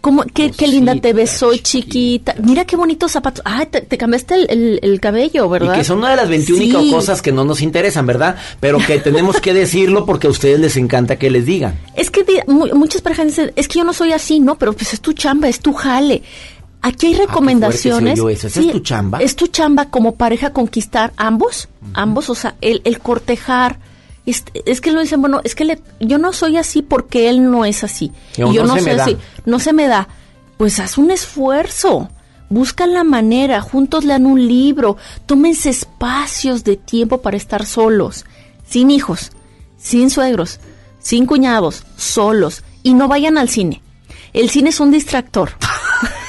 como qué, qué linda te ves, soy chiquita. Mira qué bonitos zapatos. Ah, te, te cambiaste el, el- el cabello, ¿verdad? Y que son una de las 21 Sí. cosas que no nos interesan, ¿verdad? Pero que tenemos que decirlo porque a ustedes les encanta que les digan. Es que di- mu- muchas parejas dicen, es que yo no soy así, ¿no? Pero pues es tu chamba, es tu jale. Aquí hay recomendaciones. se oyó eso. ¿Esa es tu chamba? Es tu chamba como pareja conquistar ambos, ambos, o sea, el, el cortejar. Es, es que lo dicen, bueno, es que le- yo no soy así porque él no es así. Y yo no no, soy así. No se me da. Pues haz un esfuerzo. Busca la manera, juntos lean un libro, tómense espacios de tiempo para estar solos, sin hijos, sin suegros, sin cuñados, solos, y no vayan al cine. El cine es un distractor.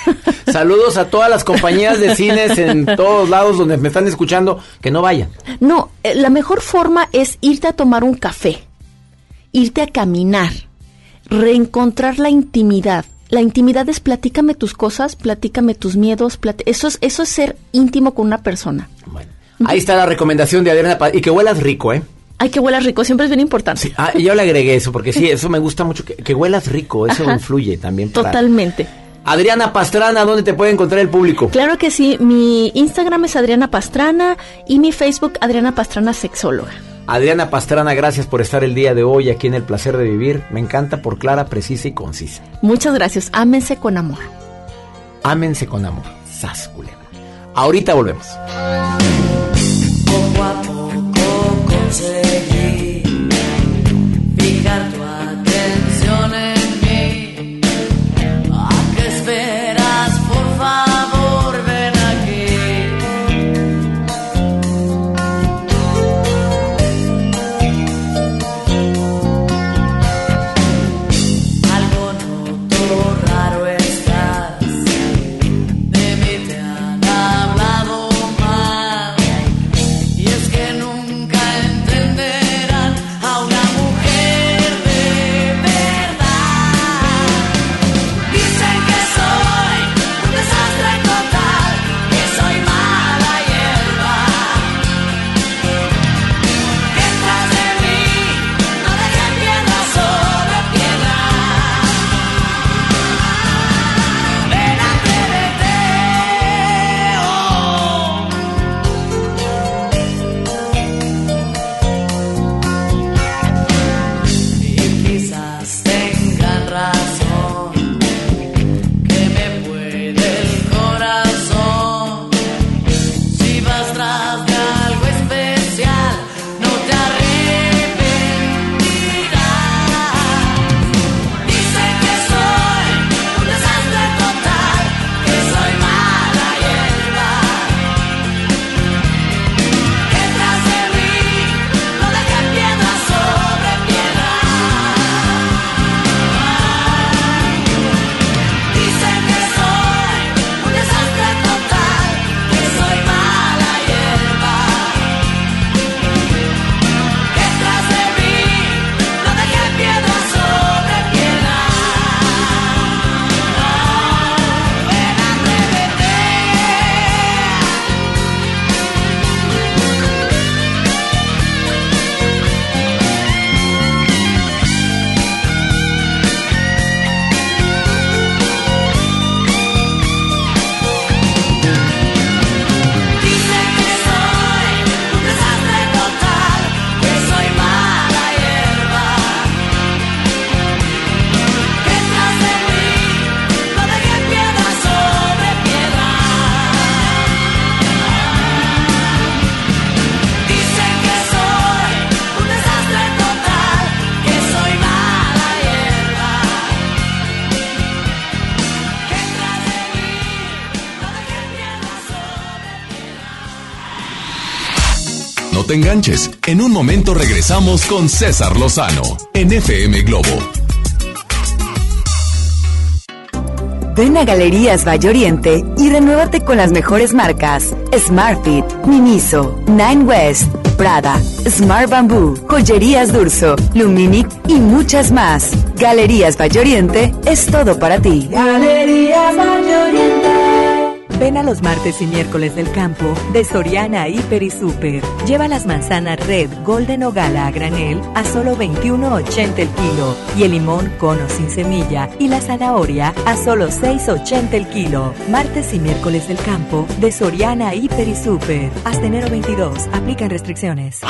Saludos a todas las compañías de cines en todos lados donde me están escuchando. Que no vayan. No, eh, la mejor forma es irte a tomar un café, irte a caminar, reencontrar la intimidad. La intimidad es platícame tus cosas, platícame tus miedos, eso es eso es ser íntimo con una persona. Ahí está la recomendación de Adriana. Pa- Y que huelas rico, ¿eh? Ay, que huelas rico, siempre es bien importante. Ah, yo le agregué eso, porque sí, eso me gusta mucho. Que, que huelas rico, eso Ajá. influye también. para- Totalmente. Adriana Pastrana, ¿dónde te puede encontrar el público? Claro que sí, mi Instagram es Adriana Pastrana y mi Facebook Adriana Pastrana Sexóloga. Adriana Pastrana, gracias por estar el día de hoy aquí en El Placer de Vivir. Me encanta por clara, precisa y concisa. Muchas gracias, ámense con amor. Ámense con amor. Sas, culebra. Ahorita volvemos. A past. Regresamos con César Lozano en FM Globo. Ven a Galerías Valle Oriente y renuévate con las mejores marcas: Smartfit, Miniso, Nine West, Prada, Smart Bamboo, Joyerías Durso, Luminic y muchas más. Galerías Valle Oriente es todo para ti. Galerías Valle Oriente. Ven a los martes y miércoles del campo de Soriana Hiper y Super. Lleva las manzanas Red, Golden o Gala a granel a solo 21.80 el kilo y el limón cono sin semilla y la zanahoria a solo 6.80 el kilo. Martes y miércoles del campo de Soriana Hiper y Super. Hasta enero 22. Aplican restricciones.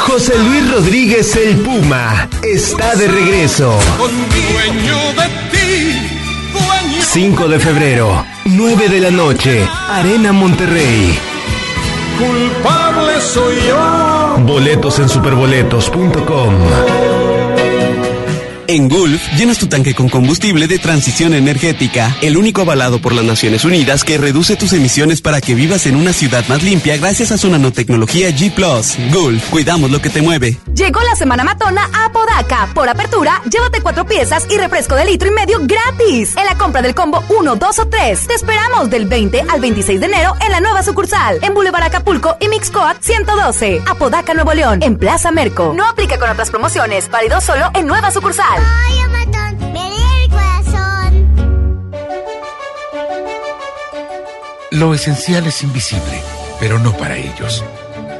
José Luis Rodríguez el Puma está de regreso. dueño de ti, dueño 5 de febrero, 9 de la noche, Arena Monterrey. culpable soy yo. Boletos en superboletos.com. En Gulf, llenas tu tanque con combustible de transición energética, el único avalado por las Naciones Unidas que reduce tus emisiones para que vivas en una ciudad más limpia gracias a su nanotecnología G ⁇ Gulf, cuidamos lo que te mueve. Llegó la semana matona a Apodaca. Por apertura, llévate cuatro piezas y refresco de litro y medio gratis. En la compra del combo 1, 2 o 3. Te esperamos del 20 al 26 de enero en la nueva sucursal. En Boulevard Acapulco y Mixcoat 112. Apodaca, Nuevo León. En Plaza Merco. No aplica con otras promociones. Válido solo en nueva sucursal. Lo esencial es invisible, pero no para ellos.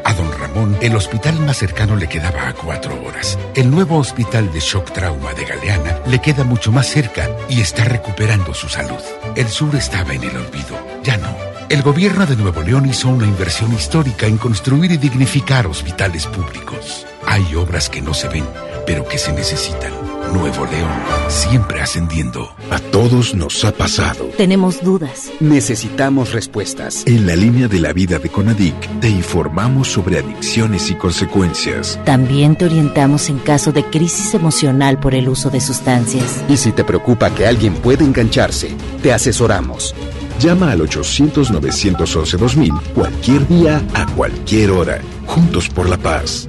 A don Ramón, el hospital más cercano le quedaba a cuatro horas. El nuevo hospital de shock trauma de Galeana le queda mucho más cerca y está recuperando su salud. El sur estaba en el olvido, ya no. El gobierno de Nuevo León hizo una inversión histórica en construir y dignificar hospitales públicos. Hay obras que no se ven, pero que se necesitan. Nuevo León, siempre ascendiendo. A todos nos ha pasado. Tenemos dudas. Necesitamos respuestas. En la línea de la vida de Conadic te informamos sobre adicciones y consecuencias. También te orientamos en caso de crisis emocional por el uso de sustancias. Y si te preocupa que alguien pueda engancharse, te asesoramos. Llama al 800-911-2000 cualquier día, a cualquier hora. Juntos por la paz.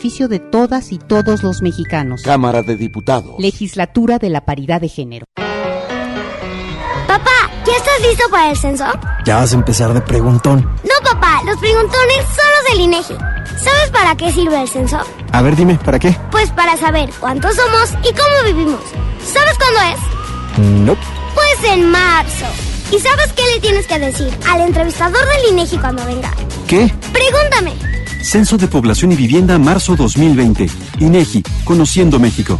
de todas y todos los mexicanos. Cámara de Diputados. Legislatura de la Paridad de Género. Papá, ¿ya estás listo para el censo? Ya vas a empezar de preguntón. No, papá, los preguntones son los del INEGI. ¿Sabes para qué sirve el censo? A ver, dime, ¿para qué? Pues para saber cuántos somos y cómo vivimos. ¿Sabes cuándo es? No. Pues en marzo. ¿Y sabes qué le tienes que decir al entrevistador del INEGI cuando venga? ¿Qué? Pregúntame. Censo de Población y Vivienda, marzo 2020. INEGI, Conociendo México.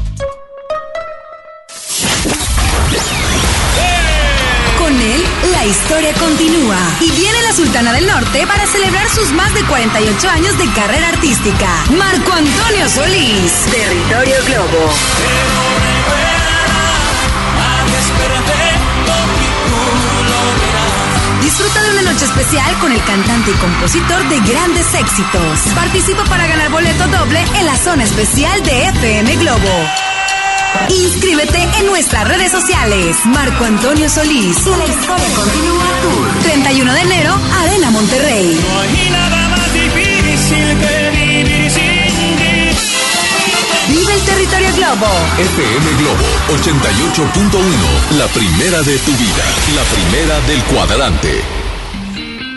Con él, la historia continúa. Y viene la Sultana del Norte para celebrar sus más de 48 años de carrera artística. Marco Antonio Solís. Territorio Globo. Una noche especial con el cantante y compositor de grandes éxitos. Participa para ganar boleto doble en la zona especial de FM Globo. Inscríbete en nuestras redes sociales. Marco Antonio Solís. La historia continúa Tour. 31 de enero, Arena Monterrey. Vive el territorio Globo. FM Globo 88.1, la primera de tu vida, la primera del cuadrante.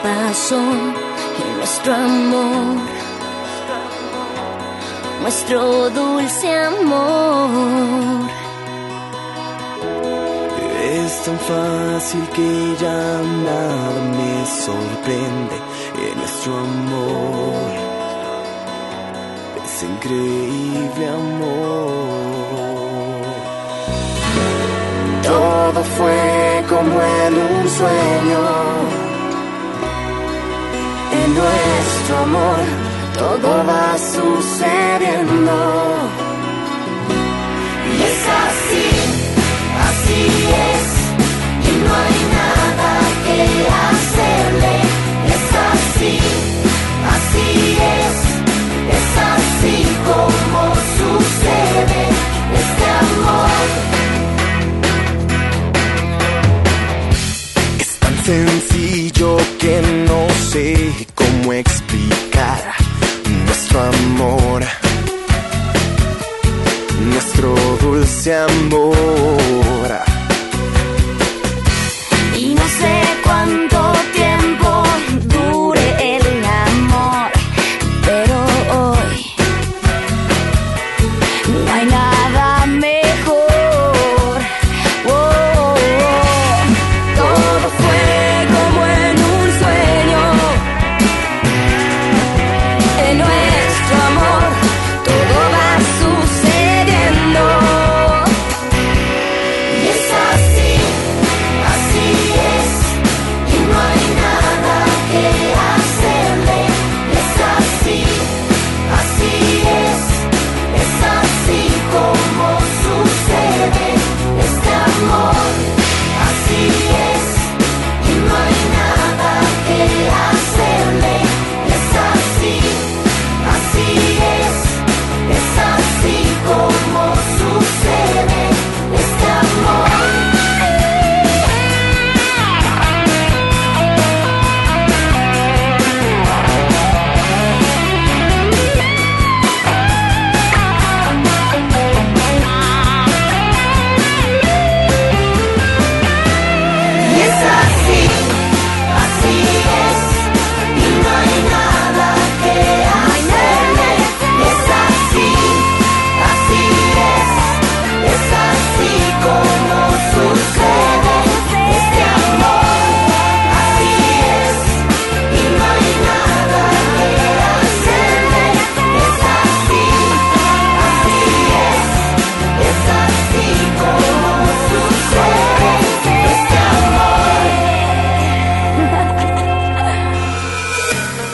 Todo pasó nuestro amor, nuestro dulce amor. Es tan fácil que ya nada me sorprende en nuestro amor. Es increíble amor. Todo fue como en un sueño. Nuestro amor todo va sucediendo. Y es así, así es. Y no hay nada que hacerle. Es así, así es. Es así como sucede este amor. Sencillo que no sé cómo explicar nuestro amor, nuestro dulce amor. Y no sé cuánto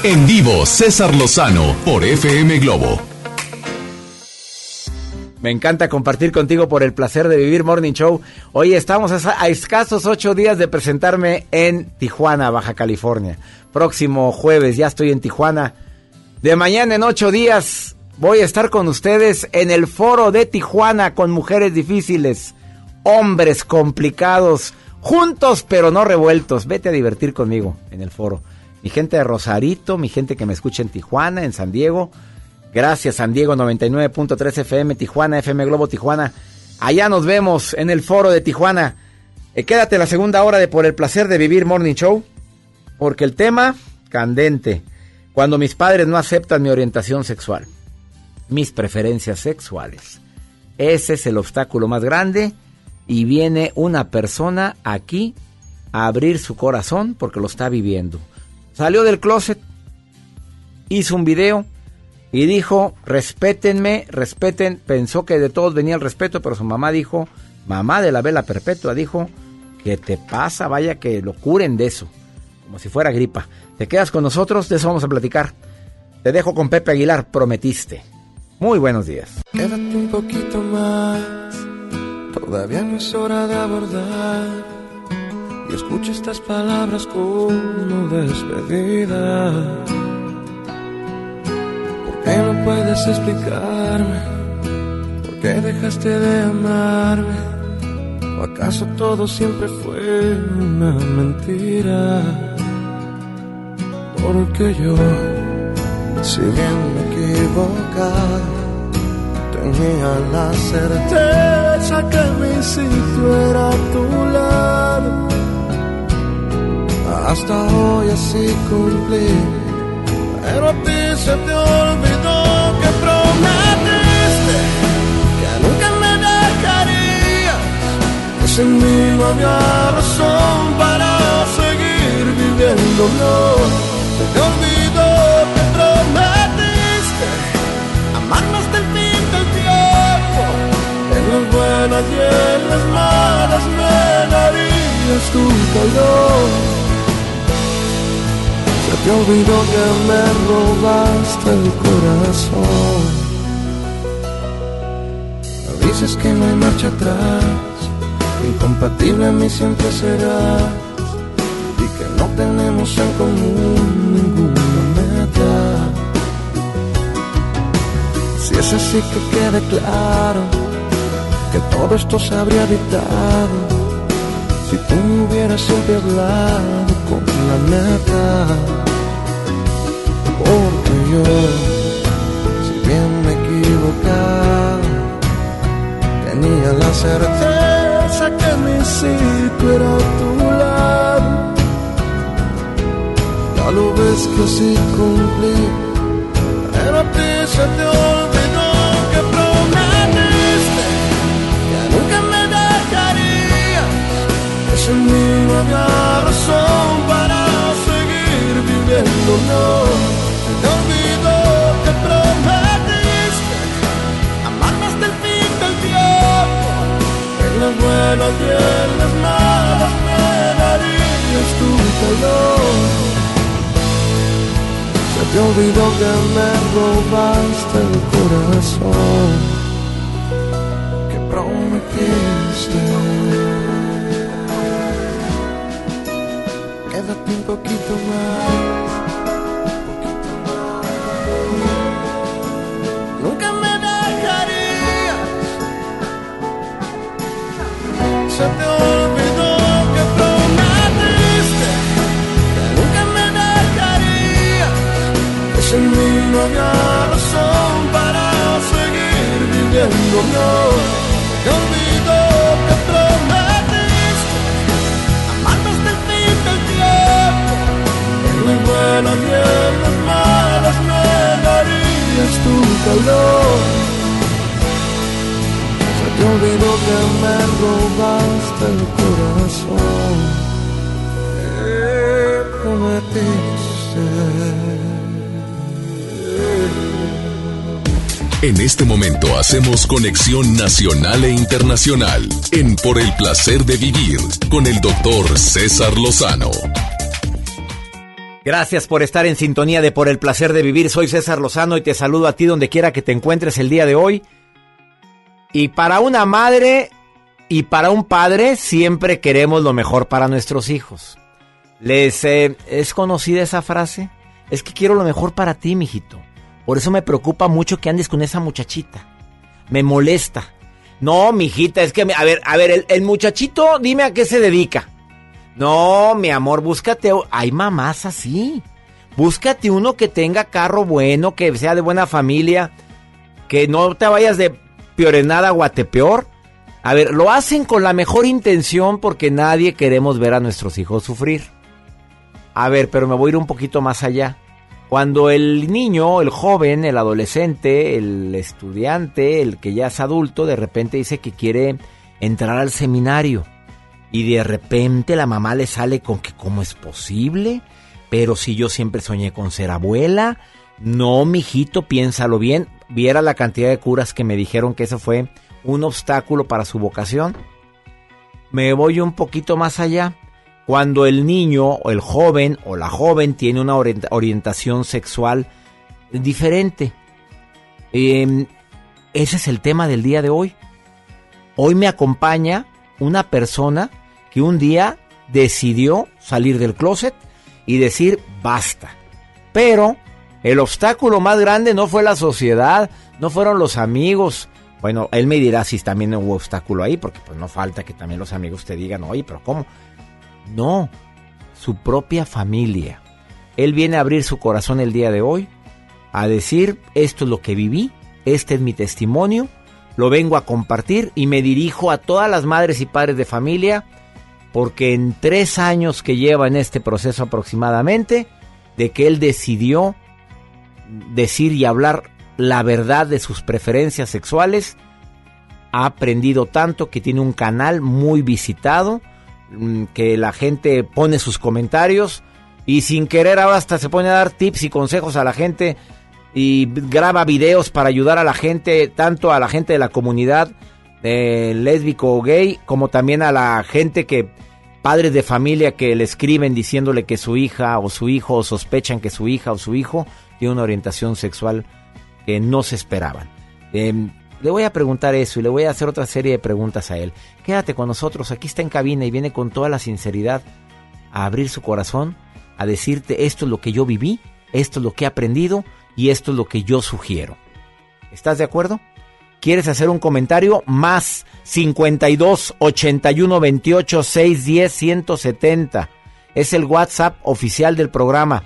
En vivo, César Lozano por FM Globo. Me encanta compartir contigo por el placer de vivir Morning Show. Hoy estamos a, escasos ocho días de presentarme en Tijuana, Baja California. Próximo jueves ya estoy en Tijuana. De mañana en ocho días voy a estar con ustedes en el foro de Tijuana con mujeres difíciles, hombres complicados, juntos pero no revueltos. Vete a divertir conmigo en el foro. Mi gente de Rosarito, mi gente que me escucha en Tijuana, en San Diego. Gracias, San Diego 99.3 FM, Tijuana, FM Globo Tijuana. Allá nos vemos en el foro de Tijuana. Eh, quédate la segunda hora de Por el placer de vivir Morning Show. Porque el tema, candente. Cuando mis padres no aceptan mi orientación sexual. Mis preferencias sexuales. Ese es el obstáculo más grande. Y viene una persona aquí a abrir su corazón porque lo está viviendo. Salió del closet, hizo un video y dijo, respétenme, respeten. Pensó que de todos venía el respeto, pero su mamá dijo, mamá de la vela perpetua, dijo, ¿qué te pasa? Vaya que lo curen de eso, como si fuera gripa. ¿Te quedas con nosotros? De eso vamos a platicar. Te dejo con Pepe Aguilar, prometiste. Muy buenos días. Quédate un poquito más, todavía no es hora de abordar. Y escucho estas palabras como despedida. ¿Por qué no puedes explicarme? ¿Por qué dejaste de amarme? ¿O acaso todo siempre fue una mentira? Porque yo, si bien me equivocaba, tenía la certeza que mi sitio era tu lado. Hasta hoy así cumplí Pero a ti se te olvidó que prometiste que nunca me dejarías. Que sin mí no había razón para seguir viviendo. No, se te olvidó que prometiste amarnos hasta el fin del tiempo. En las buenas y en las malas me darías tu calor. Te olvidó que me robaste el corazón. Dices que no hay marcha atrás, incompatible a mí siempre serás. Y que no tenemos en común ninguna meta. Si es así que quede claro que todo esto se habría evitado si tú me hubieras siempre hablado con la neta. Si bien me he equivocado, tenía la certeza que mi sitio era tu lado. Ya lo ves que así cumplí, pero a ti se te olvidó que prometiste que nunca me dejarías. Mí no había razón para seguir viviendo, no. Y en las malas me darías tu calor. Se te olvidó que me robaste el corazón que prometiste. Quédate un poquito más. No, te olvidó que prometiste amarme hasta el fin del tiempo. En las buenas y en las malas me darías tu calor. Se te olvidó que me robaste el corazón. Que prometiste. En este momento hacemos conexión nacional e internacional en Por el placer de vivir con el doctor César Lozano. Gracias por estar en sintonía de Por el placer de vivir. Soy César Lozano y te saludo a ti donde quiera que te encuentres el día de hoy. Y para una madre y para un padre siempre queremos lo mejor para nuestros hijos. ¿Les eh, es conocida esa frase? Es que quiero lo mejor para ti, mijito. Por eso me preocupa mucho que andes con esa muchachita. Me molesta. No, mijita, es que, me- a ver, a ver, el, muchachito, dime a qué se dedica. No, mi amor, búscate. Hay mamás así. Búscate uno que tenga carro bueno, que sea de buena familia, que no te vayas de piorenada a guatepeor. A ver, lo hacen con la mejor intención porque nadie queremos ver a nuestros hijos sufrir. A ver, pero me voy a ir un poquito más allá. Cuando el niño, el joven, el adolescente, el estudiante, el que ya es adulto, de repente dice que quiere entrar al seminario. Y de repente la mamá le sale con que cómo es posible, pero si yo siempre soñé con ser abuela. No, mijito, piénsalo bien. Viera la cantidad de curas que me dijeron que eso fue un obstáculo para su vocación. Me voy un poquito más allá. Cuando el niño o el joven o la joven tiene una orienta- orientación sexual diferente. Eh, ese es el tema del día de hoy. Hoy me acompaña una persona que un día decidió salir del closet y decir basta. Pero el obstáculo más grande no fue la sociedad, no fueron los amigos. Bueno, él me dirá si también hubo obstáculo ahí, porque pues no falta que también los amigos te digan, oye, pero ¿cómo? No, su propia familia. Él viene a abrir su corazón el día de hoy, a decir, esto es lo que viví, este es mi testimonio, lo vengo a compartir y me dirijo a todas las madres y padres de familia, porque en tres años que lleva en este proceso aproximadamente, de que él decidió decir y hablar la verdad de sus preferencias sexuales. Ha aprendido tanto que tiene un canal muy visitado, que la gente pone sus comentarios y sin querer ahora hasta se pone a dar tips y consejos a la gente y graba videos para ayudar a la gente, tanto a la gente de la comunidad eh, lésbico o gay, como también a la gente que, padres de familia que le escriben diciéndole que su hija o su hijo o sospechan que su hija o su hijo tiene una orientación sexual que no se esperaban. Em, le voy a preguntar eso y le voy a hacer otra serie de preguntas a él. Quédate con nosotros, aquí está en cabina y viene con toda la sinceridad a abrir su corazón, a decirte esto es lo que yo viví, esto es lo que he aprendido y esto es lo que yo sugiero. ¿Estás de acuerdo? ¿Quieres hacer un comentario? Más 52 81 28 610 170. Es el WhatsApp oficial del programa.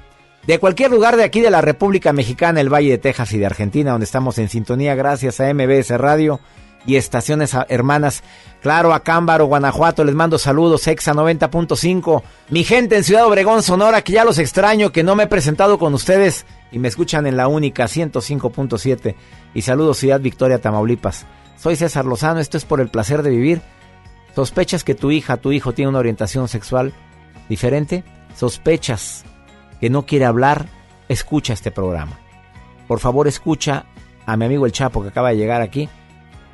De cualquier lugar de aquí de la República Mexicana, el Valle de Texas y de Argentina, donde estamos en sintonía gracias a MBS Radio y estaciones hermanas. Claro, a Cámbaro, Guanajuato, les mando saludos, Exa 90.5. Mi gente en Ciudad Obregón, Sonora, que ya los extraño, que no me he presentado con ustedes y me escuchan en la única 105.7. Y saludos, Ciudad Victoria, Tamaulipas. Soy César Lozano, esto es por el placer de vivir. ¿Sospechas que tu hija, tu hijo tiene una orientación sexual diferente? ¿Sospechas que no quiere hablar? Escucha este programa. Por favor, escucha a mi amigo el Chapo que acaba de llegar aquí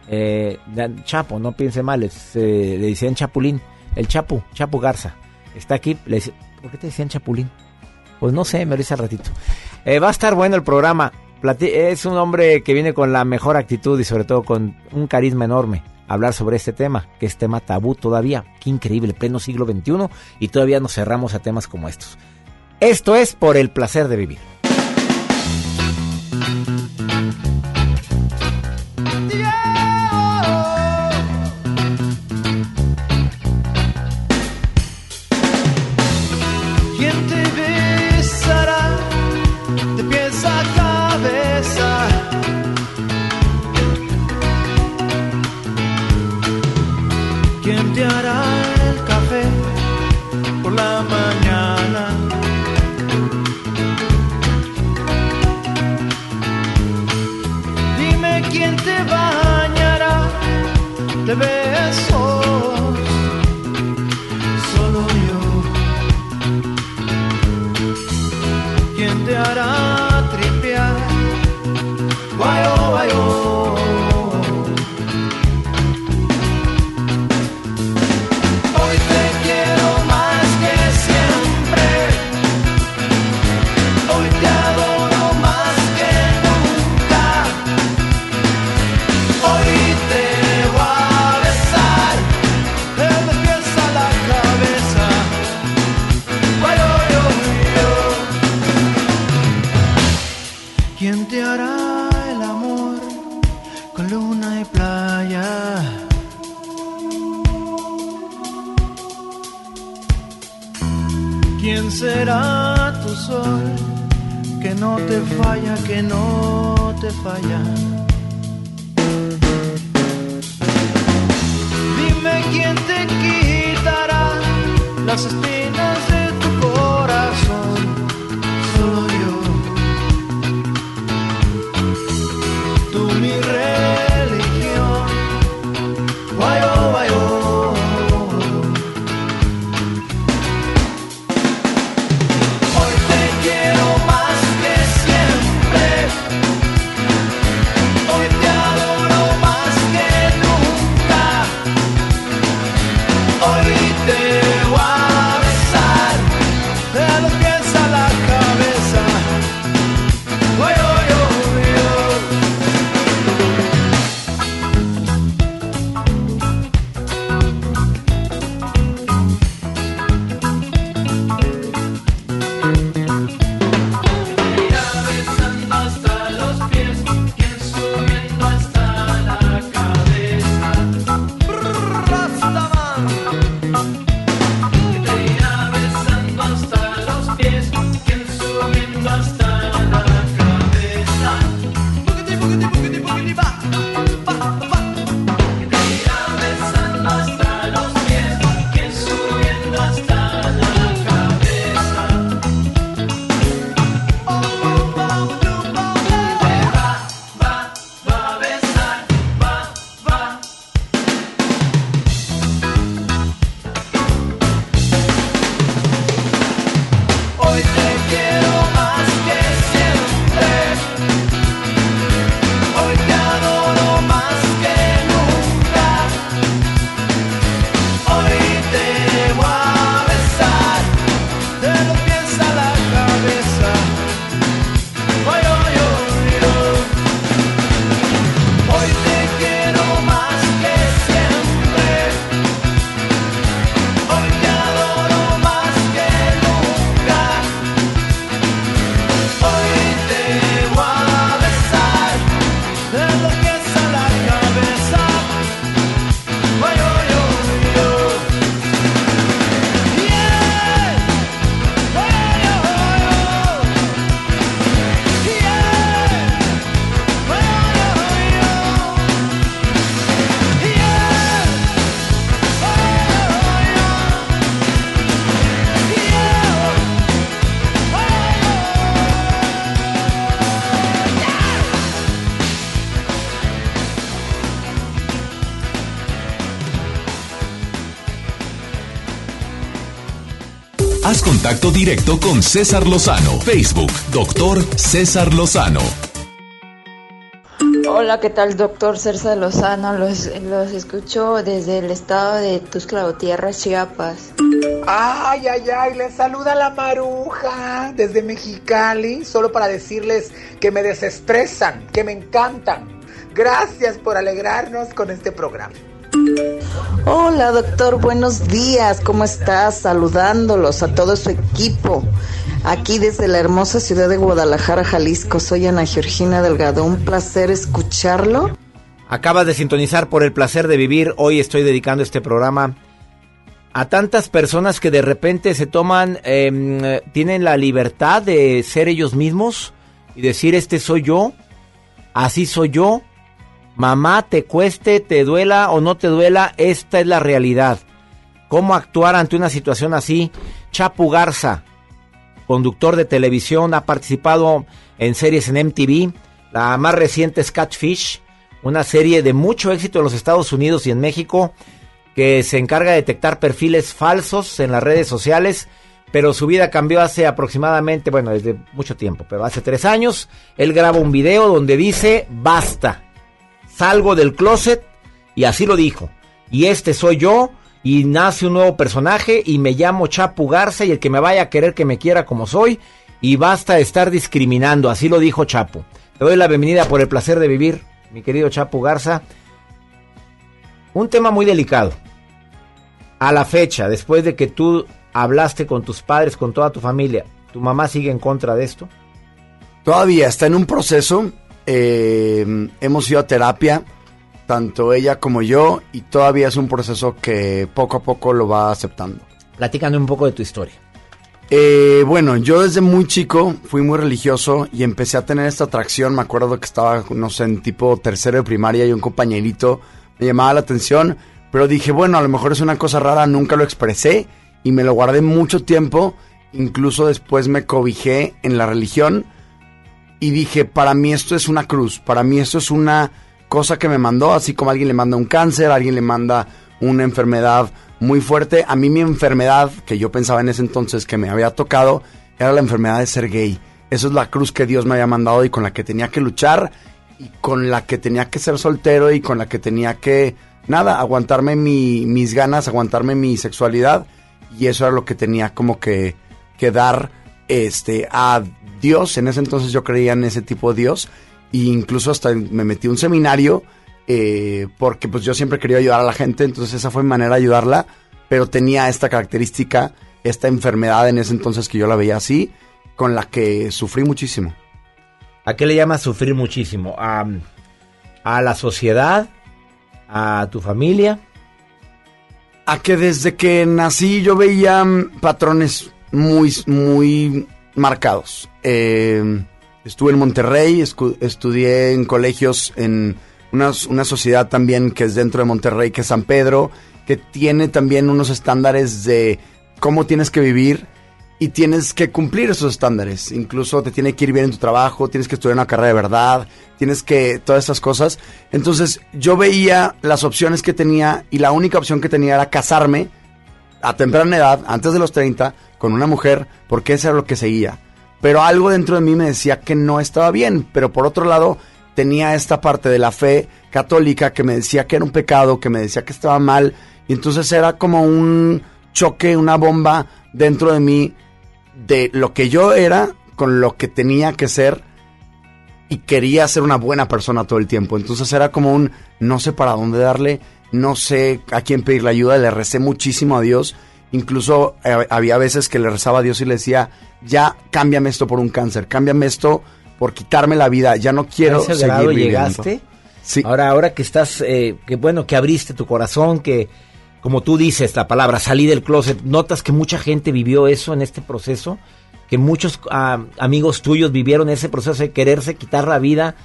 eh, Chapo, no piense mal, eh, le decían Chapulín, el Chapo, Chapo Garza, está aquí, le ¿por qué te decían Chapulín? Pues no sé, me lo hice al ratito. Eh, va a estar bueno el programa, es un hombre que viene con la mejor actitud y sobre todo con un carisma enorme. Hablar sobre este tema, que es tema tabú todavía. Qué increíble, pleno siglo XXI y todavía nos cerramos a temas como estos. Esto es por el placer de vivir. ¿Quién te besará de pies a cabeza? Contacto directo con César Lozano. Facebook, doctor César Lozano. Hola, ¿qué tal, doctor César Lozano? Los, los escucho desde el estado de Tuxtla Gutiérrez, Chiapas. Ay, ay, ay, les saluda la maruja desde Mexicali, solo para decirles que me desestresan, que me encantan. Gracias por alegrarnos con este programa. Hola doctor, buenos días, ¿cómo estás? Saludándolos a todo su equipo. Aquí desde la hermosa ciudad de Guadalajara, Jalisco, soy Ana Georgina Delgado. Un placer escucharlo. Acabas de sintonizar por el placer de vivir. Hoy estoy dedicando este programa a tantas personas que de repente se toman, eh, tienen la libertad de ser ellos mismos y decir, este soy yo, así soy yo. Mamá, te cueste, te duela o no te duela, esta es la realidad. ¿Cómo actuar ante una situación así? Chapu Garza, conductor de televisión, ha participado en series en MTV. La más reciente es Catfish, una serie de mucho éxito en los Estados Unidos y en México, que se encarga de detectar perfiles falsos en las redes sociales. Pero su vida cambió hace aproximadamente, bueno, desde mucho tiempo, pero hace tres años. Él graba un video donde dice, basta, salgo del closet y así lo dijo. Y este soy yo y nace un nuevo personaje y me llamo Chapu Garza y el que me vaya a querer que me quiera como soy y basta de estar discriminando, así lo dijo Chapu. Te doy la bienvenida por el placer de vivir, mi querido Chapu Garza. Un tema muy delicado. A la fecha, después de que tú hablaste con tus padres, con toda tu familia, ¿tu mamá sigue en contra de esto? Todavía está en un proceso. Eh, hemos ido a terapia, tanto ella como yo, y todavía es un proceso que poco a poco lo va aceptando. Platícame un poco de tu historia. Eh, bueno, yo desde muy chico fui muy religioso y empecé a tener esta atracción. Me acuerdo que estaba, no sé, en tipo tercero de primaria y un compañerito me llamaba la atención, pero dije, bueno, a lo mejor es una cosa rara, nunca lo expresé y me lo guardé mucho tiempo. Incluso después me cobijé en la religión y dije, para mí esto es una cruz, para mí esto es una cosa que me mandó, así como alguien le manda un cáncer, alguien le manda una enfermedad muy fuerte. A mí mi enfermedad, que yo pensaba en ese entonces que me había tocado, era la enfermedad de ser gay. Esa es la cruz que Dios me había mandado y con la que tenía que luchar y con la que tenía que ser soltero y con la que tenía que, nada, aguantarme mi- mis ganas, aguantarme mi sexualidad. Y eso era lo que tenía como que, que dar este, a Dios. En ese entonces yo creía en ese tipo de Dios. E incluso hasta me metí a un seminario eh, porque pues yo siempre quería ayudar a la gente. Entonces esa fue mi manera de ayudarla. Pero tenía esta característica, esta enfermedad en ese entonces que yo la veía así, con la que sufrí muchísimo. ¿A qué le llamas sufrir muchísimo? ¿A, a la sociedad? ¿A tu familia? A que desde que nací yo veía mm, patrones muy, muy marcados. Eh, estuve en Monterrey, estudié en colegios en una, una sociedad también que es dentro de Monterrey, que es San Pedro, que tiene también unos estándares de cómo tienes que vivir y tienes que cumplir esos estándares. Incluso te tiene que ir bien en tu trabajo, tienes que estudiar una carrera de verdad, tienes que todas estas cosas. Entonces yo veía las opciones que tenía y la única opción que tenía era casarme a temprana edad, antes de los 30, con una mujer, porque eso era lo que seguía. Pero algo dentro de mí me decía que no estaba bien, pero por otro lado tenía esta parte de la fe católica que me decía que era un pecado, que me decía que estaba mal, y entonces era como un choque, una bomba dentro de mí de lo que yo era con lo que tenía que ser y quería ser una buena persona todo el tiempo. Entonces era como un no sé para dónde darle, no sé a quién pedirle ayuda, le recé muchísimo a Dios. Incluso eh, había veces que le rezaba a Dios y le decía, ya cámbiame esto por un cáncer, cámbiame esto por quitarme la vida, ya no quiero ¿A ese seguir grado viviendo". llegaste? Ahora, ahora que estás, eh, que bueno, que abriste tu corazón, que como tú dices la palabra, salí del closet, notas que mucha gente vivió eso en este proceso, que muchos ah, amigos tuyos vivieron ese proceso de quererse quitar la vida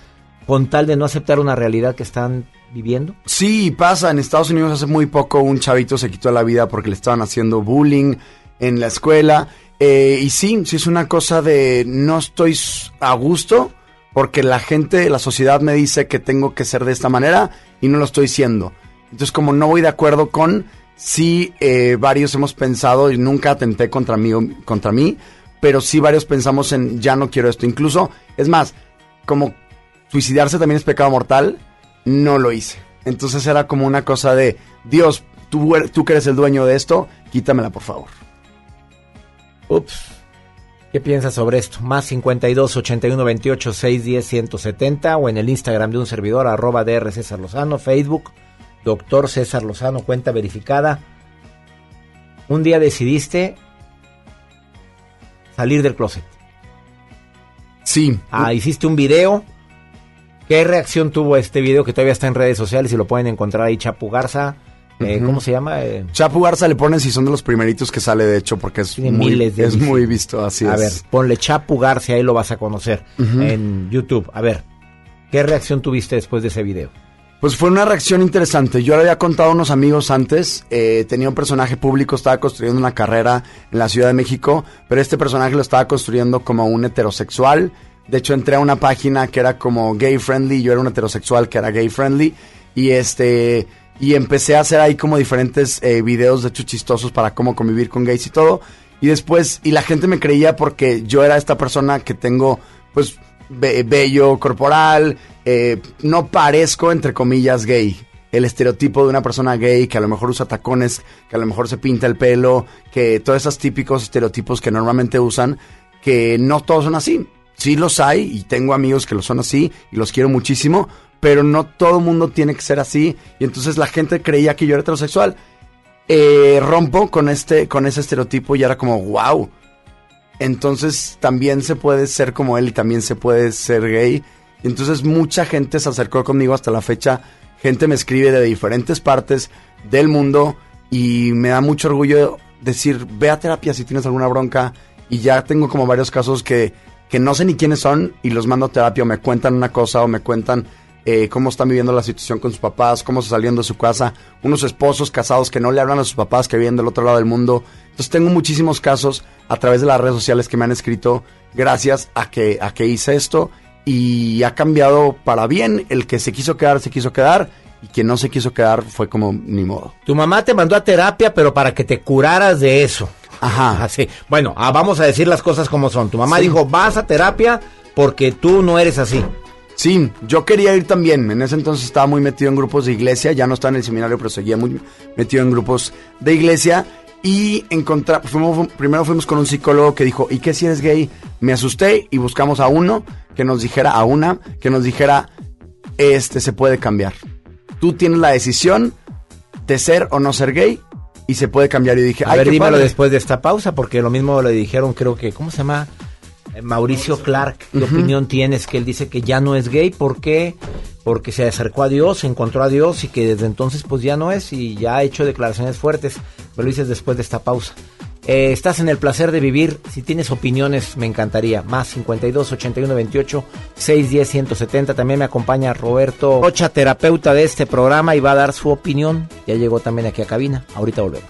con tal de no aceptar una realidad que están viviendo. Sí, pasa. En Estados Unidos hace muy poco un chavito se quitó la vida porque le estaban haciendo bullying en la escuela. Eh, y sí, sí es una cosa de no estoy a gusto porque la gente, la sociedad me dice que tengo que ser de esta manera y no lo estoy siendo. Entonces como no voy de acuerdo con, sí eh, varios hemos pensado, y nunca atenté contra mí, contra mí, pero sí varios pensamos en ya no quiero esto. Incluso, es más, como suicidarse también es pecado mortal, no lo hice. Entonces era como una cosa de, Dios, tú, tú que eres el dueño de esto, quítamela por favor. Ups. ¿Qué piensas sobre esto? Más 52 81 28 610 170 o en el Instagram de un servidor, arroba DR César Lozano, Facebook, doctor César Lozano, cuenta verificada. Un día decidiste salir del closet. Sí. Ah, hiciste un video. ¿Qué reacción tuvo este video que todavía está en redes sociales y lo pueden encontrar ahí, Chapu Garza? Eh. ¿Cómo se llama? Eh, Chapu Garza le ponen si son de los primeritos que sale, de hecho, porque es, muy, miles de es muy visto, así a es. ver, ponle Chapu Garza, ahí lo vas a conocer en YouTube. A ver, ¿qué reacción tuviste después de ese video? Pues fue una reacción interesante. Yo le había contado a unos amigos antes. eh, tenía un personaje público, estaba construyendo una carrera en la Ciudad de México, pero este personaje lo estaba construyendo como un heterosexual. De hecho, entré a una página que era como gay friendly. Yo era un heterosexual que era gay friendly. Y este. Y empecé a hacer ahí como diferentes eh, videos de hecho chistosos para cómo convivir con gays y todo. Y después, y la gente me creía porque yo era esta persona que tengo, pues, be- bello corporal, eh, no parezco, entre comillas, gay. El estereotipo de una persona gay que a lo mejor usa tacones, que a lo mejor se pinta el pelo, que todos esos típicos estereotipos que normalmente usan, que no todos son así. Sí los hay y tengo amigos que lo son así y los quiero muchísimo, pero no todo el mundo tiene que ser así. Y entonces la gente creía que yo era heterosexual. Eh, rompo con este, con ese estereotipo y era como, wow. Entonces también se puede ser como él y también se puede ser gay. Entonces mucha gente se acercó conmigo hasta la fecha. Gente me escribe de diferentes partes del mundo y me da mucho orgullo decir, ve a terapia si tienes alguna bronca. Y ya tengo como varios casos que, que no sé ni quiénes son y los mando a terapia o me cuentan una cosa o me cuentan eh, cómo están viviendo la situación con sus papás, cómo se salieron de su casa, unos esposos casados que no le hablan a sus papás que viven del otro lado del mundo. Entonces tengo muchísimos casos a través de las redes sociales que me han escrito gracias a que, a que hice esto y ha cambiado para bien. El que se quiso quedar, se quiso quedar y quien no se quiso quedar fue como ni modo. Tu mamá te mandó a terapia, pero para que te curaras de eso. Ajá. Así. Bueno, ah, vamos a decir las cosas como son. Tu mamá Sí. dijo, vas a terapia porque tú no eres así. Sí, yo quería ir también. En ese entonces estaba muy metido en grupos de iglesia. Ya no estaba en el seminario, pero seguía muy metido en grupos de iglesia. Y encontra- fuimos- primero fuimos con un psicólogo que dijo, ¿y qué si eres gay? Me asusté y buscamos a uno que nos dijera, a una, que nos dijera, este se puede cambiar. Tú tienes la decisión de ser o no ser gay y se puede cambiar. Y dije, A ay, ver, dímelo padre". después de esta pausa, porque lo mismo le dijeron, creo que, ¿cómo se llama? Eh, Mauricio Clark. ¿Qué opinión tienes? Que él dice que ya no es gay. ¿Por qué? Porque se acercó a Dios, se encontró a Dios y que desde entonces pues ya no es y ya ha hecho declaraciones fuertes. Me lo dices después de esta pausa. Eh, estás en el placer de vivir. Si tienes opiniones, me encantaría. Más 52 81 28 610 170. También me acompaña Roberto Rocha, terapeuta de este programa, y va a dar su opinión. Ya llegó también aquí a cabina. Ahorita volvemos.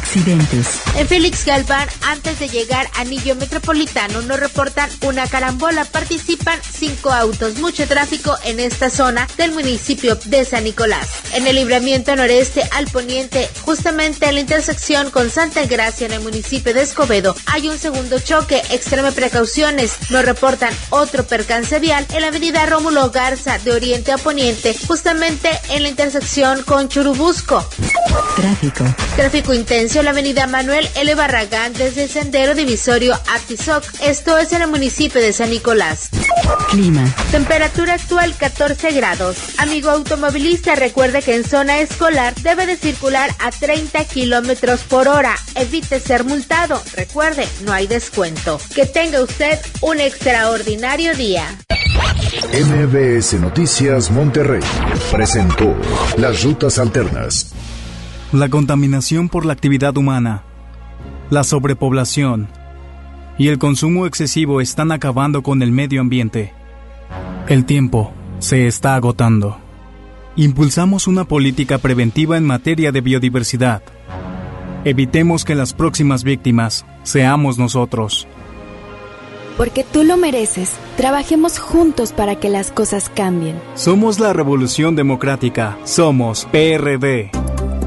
Accidentes. En Félix Galván, antes de llegar a Anillo Metropolitano, nos reportan una carambola. Participan cinco autos, mucho tráfico en esta zona del municipio de San Nicolás. En el libramiento noreste al poniente, justamente en la intersección con Santa Gracia en el municipio de Escobedo, hay un segundo choque. Extreme precauciones. Nos reportan otro percance vial en la avenida Rómulo Garza de oriente a poniente, justamente en la intersección con Churubusco. Tráfico. Tráfico intenso la avenida Manuel L. Barragán desde el sendero divisorio a Tizoc. Esto es en el municipio de San Nicolás. Clima. Temperatura actual 14 grados. Amigo automovilista, recuerde que en zona escolar debe de circular a 30 kilómetros por hora. Evite ser multado. Recuerde, no hay descuento. Que tenga usted un extraordinario día. MBS Noticias Monterrey presentó Las Rutas Alternas. La contaminación por la actividad humana, la sobrepoblación y el consumo excesivo están acabando con el medio ambiente. El tiempo se está agotando. Impulsamos una política preventiva en materia de biodiversidad. Evitemos que las próximas víctimas seamos nosotros. Porque tú lo mereces, trabajemos juntos para que las cosas cambien. Somos la Revolución Democrática. Somos PRD.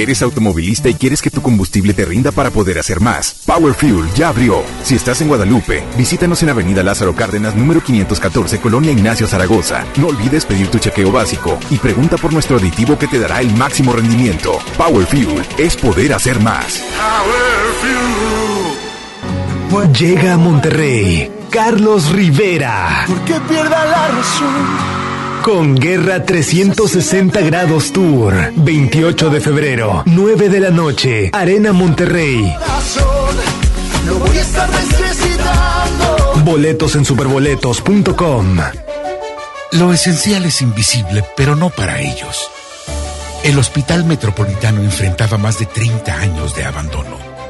¿Eres automovilista y quieres que tu combustible te rinda para poder hacer más? Power Fuel ya abrió. Si estás en Guadalupe, visítanos en Avenida Lázaro Cárdenas, número 514, Colonia Ignacio Zaragoza. No olvides pedir tu chequeo básico y pregunta por nuestro aditivo que te dará el máximo rendimiento. Power Fuel es poder hacer más. Llega a Monterrey Carlos Rivera. Que pierda la razón. Con Guerra 360 Grados Tour. 28 de febrero, 9 de la noche. Arena Monterrey. Lo. Boletos en superboletos.com. Lo esencial es invisible, pero no para ellos. El Hospital Metropolitano enfrentaba más de 30 años de abandono.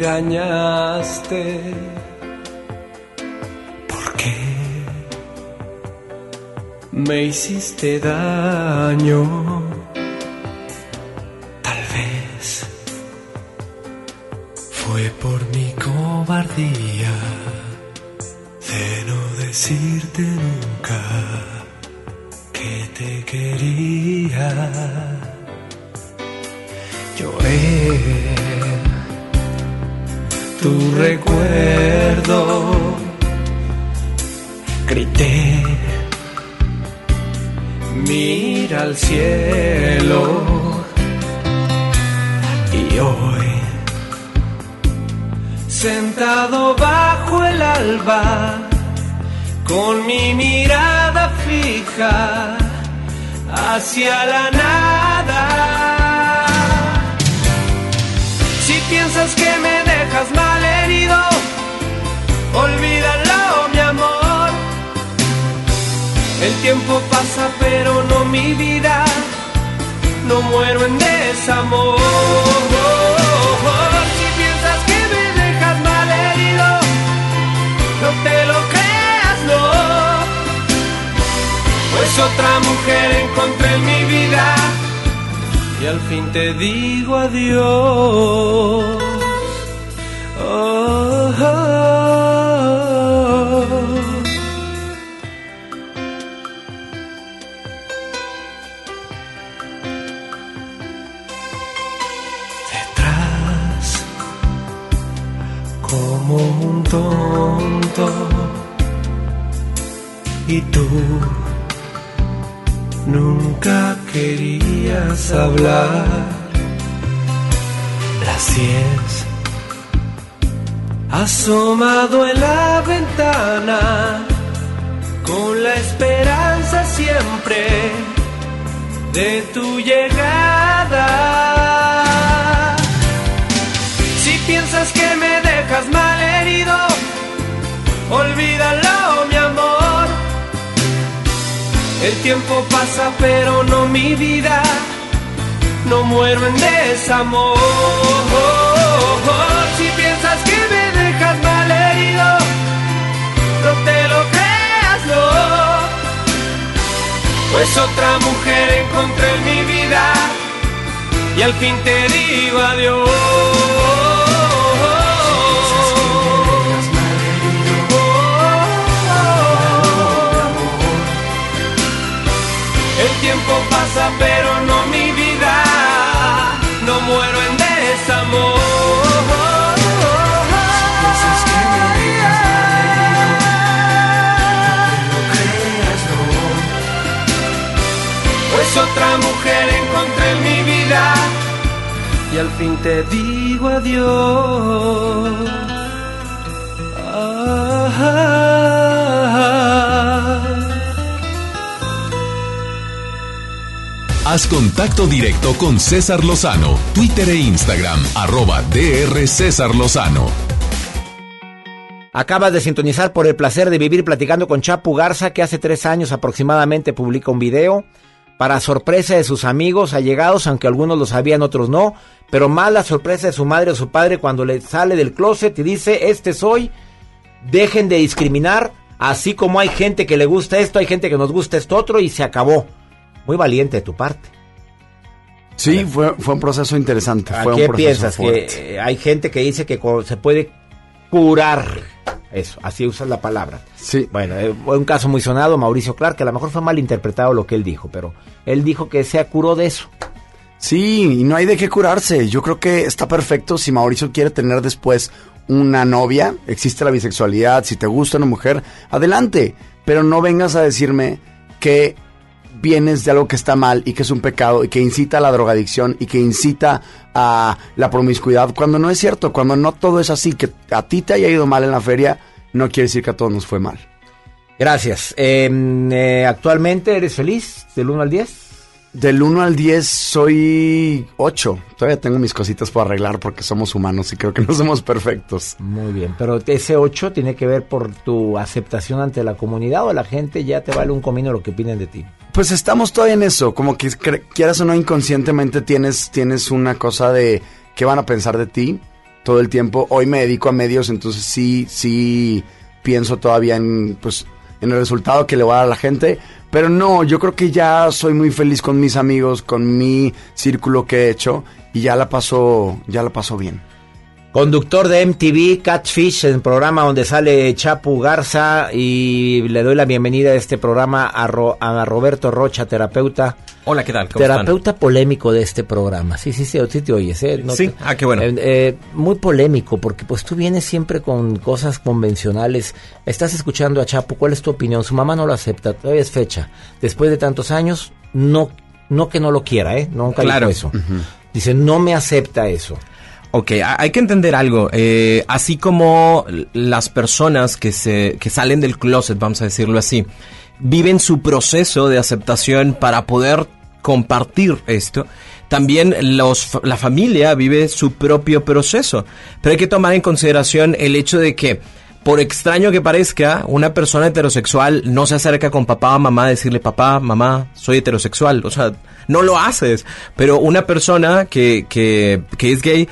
Engañaste? ¿Por qué me hiciste daño? Tal vez fue por mi cobardía de no decirte nunca que te quería. Lloré tu recuerdo, grité, mira al cielo y hoy, sentado bajo el alba, con mi mirada fija hacia la nada. Piensas que me dejas mal herido, olvídalo, mi amor. El tiempo pasa, pero no mi vida. No muero en desamor. Si piensas que me dejas mal herido, no te lo creas, no. Pues otra mujer encontré en mi vida y al fin te digo adiós. Oh, oh, oh. César Lozano, Twitter e Instagram, arroba DR César Lozano. Acabas de sintonizar por el placer de vivir platicando con Chapu Garza, que hace tres años aproximadamente publica un video para sorpresa de sus amigos allegados, aunque algunos lo sabían, otros no, pero más la sorpresa de su madre o su padre cuando le sale del closet y dice, este soy, dejen de discriminar, así como hay gente que le gusta esto, hay gente que nos gusta esto otro y se acabó. Muy valiente de tu parte. Sí, fue, fue un proceso interesante. ¿A fue qué un proceso piensas? fuerte. Que hay gente que dice que se puede curar. Eso, así usas la palabra. Sí. Bueno, eh, fue un caso muy sonado, Mauricio Clark, que a lo mejor fue mal interpretado lo que él dijo, pero él dijo que se curó de eso. Sí, y no hay de qué curarse. Yo creo que está perfecto si Mauricio quiere tener después una novia, existe la bisexualidad, si te gusta una mujer, adelante. Pero no vengas a decirme que vienes de algo que está mal y que es un pecado y que incita a la drogadicción y que incita a la promiscuidad, cuando no es cierto, cuando no todo es así, que a ti te haya ido mal en la feria, no quiere decir que a todos nos fue mal. Gracias. Eh, eh, ¿Actualmente eres feliz del 1 al 10? Del 1 al 10 soy 8. Todavía tengo mis cositas por arreglar porque somos humanos y creo que no somos perfectos. Muy bien, pero ese 8 tiene que ver por tu aceptación ante la comunidad o la gente ya te vale un comino lo que opinen de ti. Pues estamos todavía en eso, como que quieras o no inconscientemente tienes, tienes una cosa de qué van a pensar de ti todo el tiempo. Hoy me dedico a medios, entonces sí, sí pienso todavía en, pues, en el resultado que le voy a dar a la gente. Pero no, yo creo que ya soy muy feliz con mis amigos, con mi círculo que he hecho y ya la paso, ya la paso bien. Conductor de MTV Catfish, el programa donde sale Chapu Garza y le doy la bienvenida a este programa a, Ro- a Roberto Rocha, terapeuta. Hola, ¿qué tal? ¿Cómo terapeuta polémico de este programa. Sí, sí, sí, sí te oyes, ¿eh? Sí, te- ah, qué bueno. Eh, eh, muy polémico porque pues tú vienes siempre con cosas convencionales. Estás escuchando a Chapu, ¿cuál es tu opinión? Su mamá no lo acepta, todavía es fecha. Después de tantos años, no, no que no lo quiera, ¿eh? Nunca Claro. dijo eso. Dice, no me acepta eso. Ok, ha- hay que entender algo. eh, así como las personas que, se, que salen del closet, vamos a decirlo así, viven su proceso de aceptación para poder compartir esto, también los, la familia vive su propio proceso. Pero hay que tomar en consideración el hecho de que, por extraño que parezca, una persona heterosexual no se acerca con papá o mamá a decirle, papá, mamá, soy heterosexual. O sea, no lo haces. Pero una persona que, que, que es gay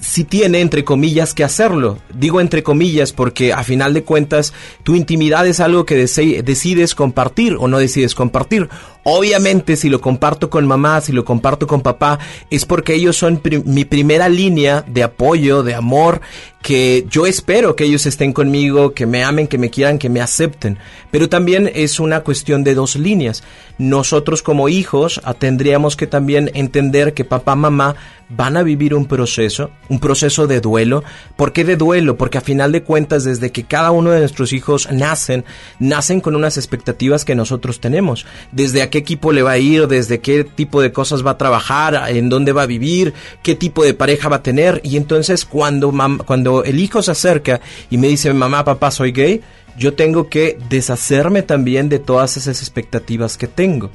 sí tiene, entre comillas, que hacerlo. Digo entre comillas porque a final de cuentas tu intimidad es algo que decides compartir o no decides compartir. Obviamente si lo comparto con mamá, si lo comparto con papá, es porque ellos son mi primera línea de apoyo, de amor, que yo espero que ellos estén conmigo, que me amen, que me quieran, que me acepten. Pero también es una cuestión de dos líneas. Nosotros como hijos ah, tendríamos que también entender que papá, mamá van a vivir un proceso, un proceso de duelo. ¿Por qué de duelo? Porque a final de cuentas, desde que cada uno de nuestros hijos nacen, nacen con unas expectativas que nosotros tenemos. Desde qué equipo le va a ir, desde qué tipo de cosas va a trabajar, en dónde va a vivir, qué tipo de pareja va a tener. Y entonces cuando, cuando el hijo se acerca y me dice, mamá, papá, soy gay, yo tengo que deshacerme también de todas esas expectativas que tengo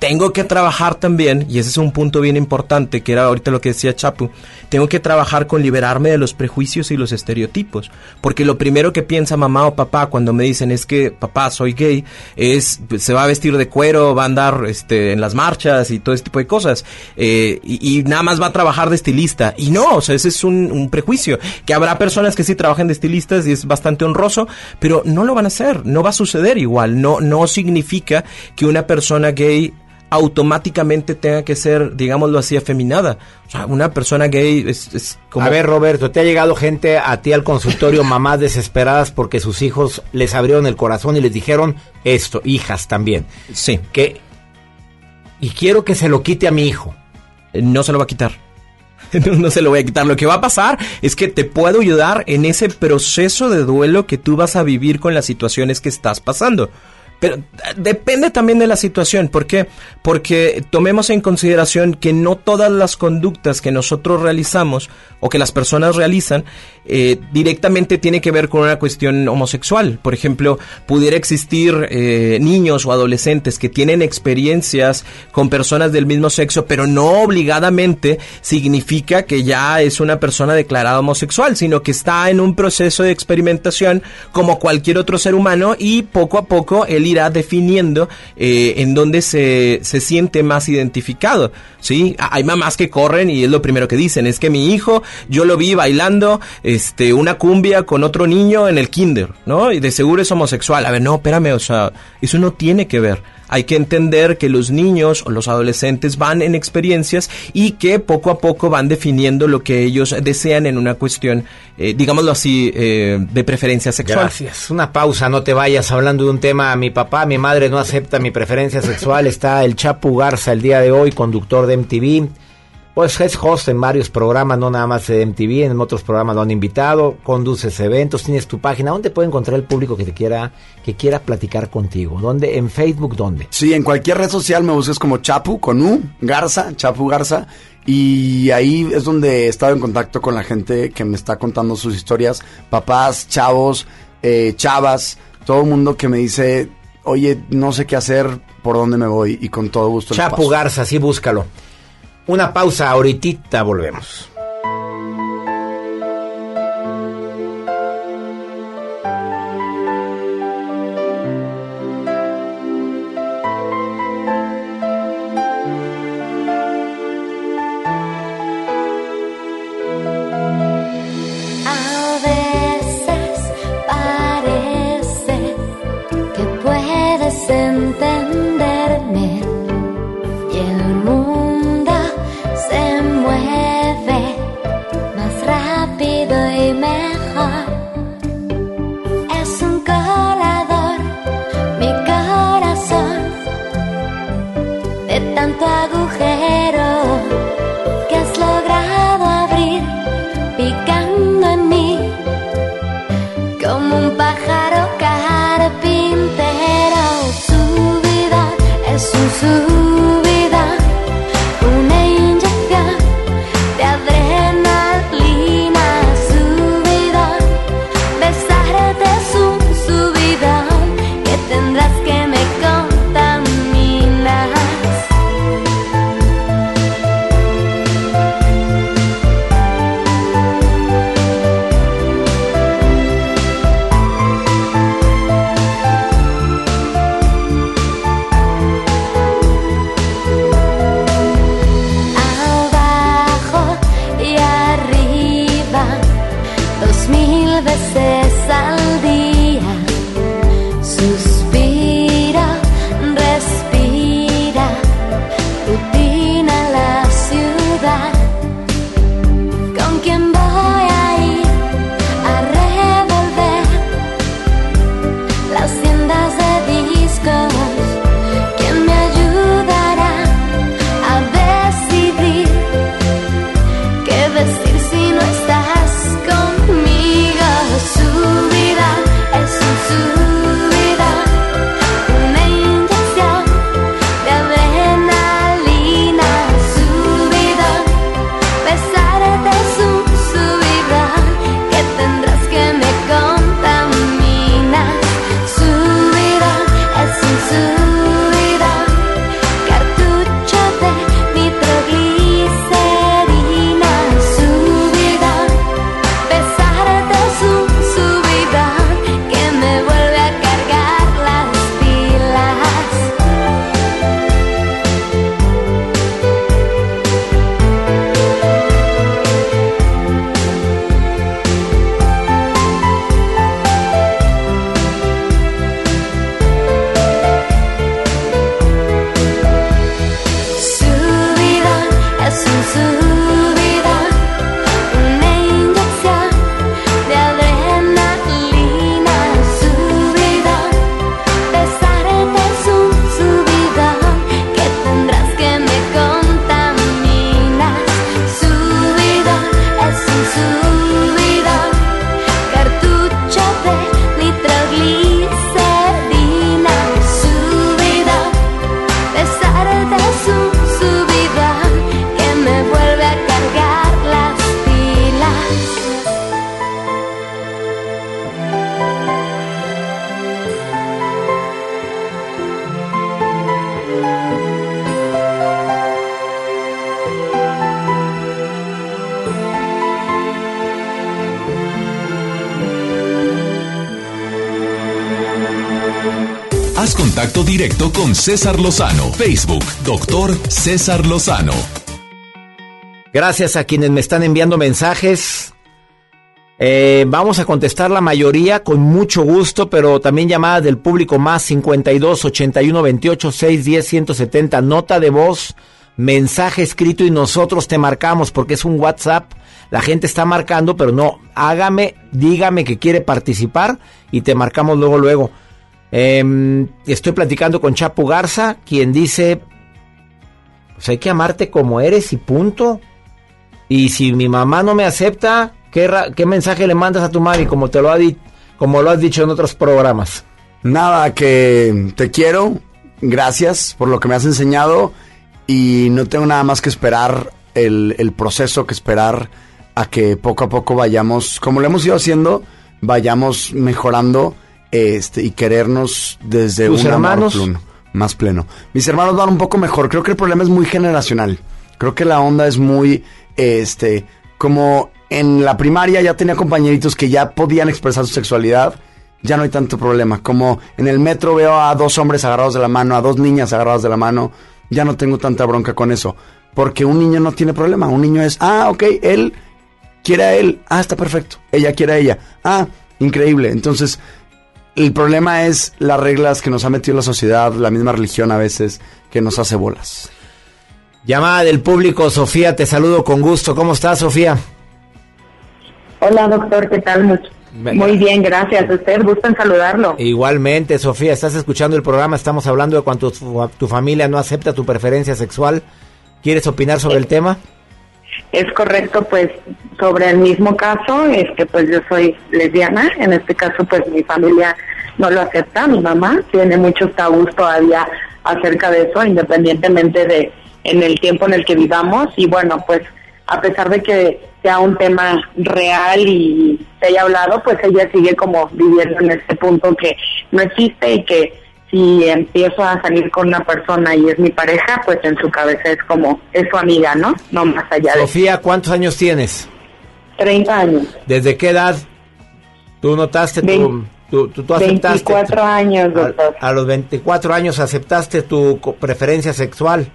tengo que trabajar también, y ese es un punto bien importante, que era ahorita lo que decía Chapu, tengo que trabajar con liberarme de los prejuicios y los estereotipos, porque lo primero que piensa mamá o papá cuando me dicen es que papá soy gay, es se va a vestir de cuero, va a andar este, en las marchas y todo ese tipo de cosas, eh, y, nada más va a trabajar de estilista, y no, o sea, ese es un, un prejuicio, que habrá personas que sí trabajan de estilistas y es bastante honroso, pero no lo van a hacer, no va a suceder igual, no, no significa que una persona gay automáticamente tenga que ser, digámoslo así, afeminada. O sea, una persona gay es, es como... A ver, Roberto, ¿te ha llegado gente a ti al consultorio, mamás desesperadas porque sus hijos les abrieron el corazón y les dijeron esto, hijas también? Sí. Que, y quiero que se lo quite a mi hijo. No se lo va a quitar. No, no se lo voy a quitar. Lo que va a pasar es que te puedo ayudar en ese proceso de duelo que tú vas a vivir con las situaciones que estás pasando. Pero depende también de la situación. ¿Por qué? Porque tomemos en consideración que no todas las conductas que nosotros realizamos o que las personas realizan eh, directamente tiene que ver con una cuestión homosexual. Por ejemplo, pudiera existir eh, niños o adolescentes que tienen experiencias con personas del mismo sexo, pero no obligadamente significa que ya es una persona declarada homosexual, sino que está en un proceso de experimentación como cualquier otro ser humano y poco a poco él irá definiendo eh, en dónde se, se siente más identificado. ¿sí? A- Hay mamás que corren y es lo primero que dicen, es que mi hijo, yo lo vi bailando este, una cumbia con otro niño en el kinder, ¿no? Y de seguro es homosexual. A ver, no, espérame, o sea, eso no tiene que ver. Hay que entender que los niños o los adolescentes van en experiencias y que poco a poco van definiendo lo que ellos desean en una cuestión, eh, digámoslo así, eh, de preferencia sexual. Gracias. Una pausa, no te vayas hablando de un tema. Mi papá, mi madre no acepta mi preferencia sexual. Está el Chapu Garza el día de hoy, conductor de MTV. Pues es host en varios programas, no nada más de MTV, en otros programas lo han invitado, conduces eventos, tienes tu página. ¿Dónde puede encontrar el público que te quiera, que quiera platicar contigo? ¿Dónde? ¿En Facebook dónde? Sí, en cualquier red social me busques como Chapu, con U, Garza, Chapu Garza. Y ahí es donde he estado en contacto con la gente que me está contando sus historias. Papás, chavos, eh, chavas, todo el mundo que me dice, oye, no sé qué hacer, por dónde me voy. Y con todo gusto. Chapu. Garza, sí, búscalo. Una pausa, ahorita volvemos. Con César Lozano. Facebook, doctor César Lozano. Gracias a quienes me están enviando mensajes. Eh, vamos a contestar la mayoría con mucho gusto, pero también llamadas del público más 52 81 28 610 170. Nota de voz, mensaje escrito y nosotros te marcamos porque es un WhatsApp. La gente está marcando, pero no, hágame, dígame que quiere participar y te marcamos luego, luego. Em, estoy platicando con Chapu Garza, quien dice, Pues hay que amarte como eres y punto. Y si mi mamá no me acepta, ¿qué, mensaje le mandas a tu mami como te lo ha como lo has dicho en otros programas? Nada, que te quiero. Gracias por lo que me has enseñado. Y no tengo nada más que esperar el proceso, que esperar a que poco a poco vayamos, como lo hemos ido haciendo, vayamos mejorando este y quererernos desde ¿Tus un amor pleno, más pleno. Mis hermanos van un poco mejor. Creo que el problema es muy generacional. Creo que la onda es muy, este, como en la primaria ya tenía compañeritos que ya podían expresar su sexualidad, ya no hay tanto problema. Como en el metro veo a dos hombres agarrados de la mano, a dos niñas agarradas de la mano, ya no tengo tanta bronca con eso. Porque un niño no tiene problema. Un niño es, ah, ok, él quiere a él, ah, está perfecto. Ella quiere a ella, ah, increíble. Entonces, el problema es las reglas que nos ha metido la sociedad, la misma religión a veces, que nos hace bolas. Llamada del público, Sofía, te saludo con gusto. ¿Cómo estás, Sofía? Hola doctor, ¿qué tal? Muy, muy bien, gracias. ¿Usted gusta en saludarlo? Igualmente, Sofía, estás escuchando el programa, estamos hablando de cuando tu, tu familia no acepta tu preferencia sexual. ¿Quieres opinar sobre el tema? Es correcto, pues sobre el mismo caso, este, pues yo soy lesbiana. En este caso, pues mi familia no lo acepta. Mi mamá tiene muchos tabús todavía acerca de eso, independientemente de en el tiempo en el que vivamos. Y bueno, pues a pesar de que sea un tema real y se haya hablado, pues ella sigue como viviendo en este punto que no existe y que si empiezo a salir con una persona y es mi pareja, pues en su cabeza es como, es su amiga, ¿no? No más allá de Sofía, ¿cuántos años tienes? 30 años. ¿Desde qué edad tú notaste tu, tú aceptaste? 24 años, doctor. A, a los 24 años aceptaste tu preferencia sexual.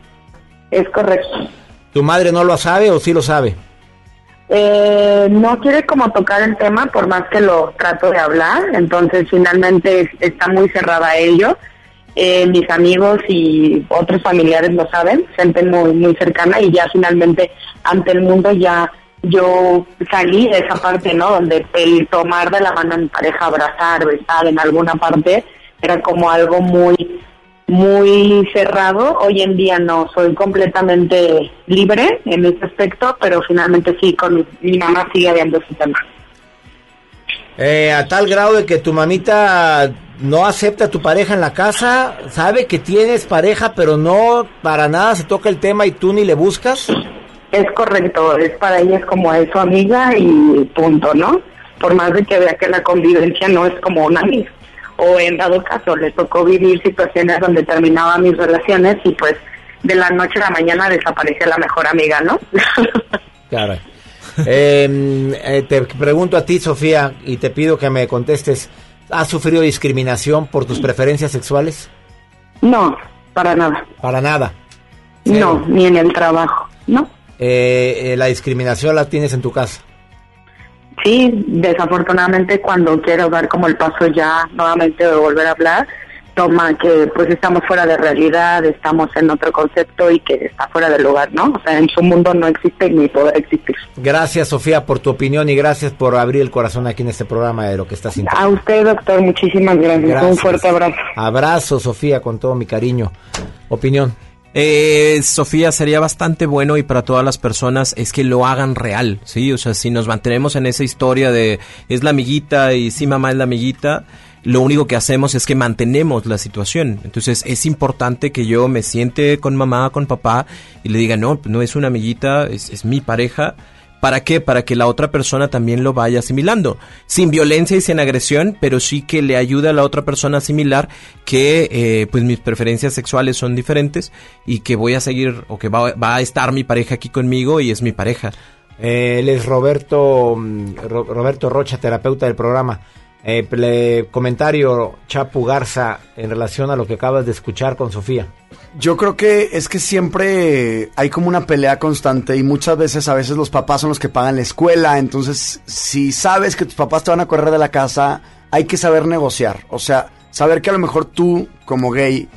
Es correcto. ¿Tu madre no lo sabe o sí lo sabe? Eh, no quiere como tocar el tema por más que lo trato de hablar, entonces finalmente es- está muy cerrada a ello. Eh, mis amigos y otros familiares lo saben, gente muy muy cercana y ya finalmente ante el mundo ya yo salí de esa parte, ¿no? Donde el tomar de la mano a mi pareja, abrazar, besar en alguna parte era como algo muy muy cerrado. Hoy en día no, soy completamente libre en ese aspecto, pero finalmente sí, con mi, mi mamá sigue habiendo ese tema. Eh, a tal grado de que tu mamita no acepta a tu pareja en la casa, sabe que tienes pareja, pero no para nada se toca el tema y tú ni le buscas. Es correcto, es para ella es como es su amiga y punto, ¿no? Por más de que vea que la convivencia no es como una amiga. O en dado caso, le tocó vivir situaciones donde terminaban mis relaciones y pues de la noche a la mañana desaparece la mejor amiga, ¿no? Caray. Eh, eh, te pregunto a ti, Sofía, y te pido que me contestes. ¿Has sufrido discriminación por tus preferencias sexuales? no, para nada. Para nada. No, ni en el trabajo, ¿no? Eh, eh, la discriminación la tienes en tu casa. Sí, desafortunadamente cuando quiero dar como el paso ya nuevamente de volver a hablar, toma que pues estamos fuera de realidad, estamos en otro concepto y que está fuera del lugar, ¿no? O sea, en su mundo no existe ni poder existir. Gracias, Sofía, por tu opinión y gracias por abrir el corazón aquí en este programa de lo que estás sintiendo. A usted, doctor, muchísimas gracias. Gracias. Un fuerte abrazo. Abrazo, Sofía, con todo mi cariño. Opinión. Eh, Sofía, sería bastante bueno y para todas las personas es que lo hagan real, ¿sí? O sea, si nos mantenemos en esa historia de es la amiguita y sí, mamá es la amiguita, lo único que hacemos es que mantenemos la situación. Entonces es importante que yo me siente con mamá, con papá y le diga, no, no es una amiguita, es, es mi pareja. ¿Para qué? Para que la otra persona también lo vaya asimilando. Sin violencia y sin agresión, pero sí que le ayude a la otra persona a asimilar que eh, pues mis preferencias sexuales son diferentes y que voy a seguir o que va, a estar mi pareja aquí conmigo y es mi pareja. Eh, él es Roberto, mm, Ro- Roberto Rocha, terapeuta del programa. Eh, ple- comentario, Chapu Garza, en relación a lo que acabas de escuchar con Sofía. Yo creo que es que siempre hay como una pelea constante y muchas veces, a veces los papás son los que pagan la escuela, entonces si sabes que tus papás te van a correr de la casa, hay que saber negociar, o sea, saber que a lo mejor tú como gay,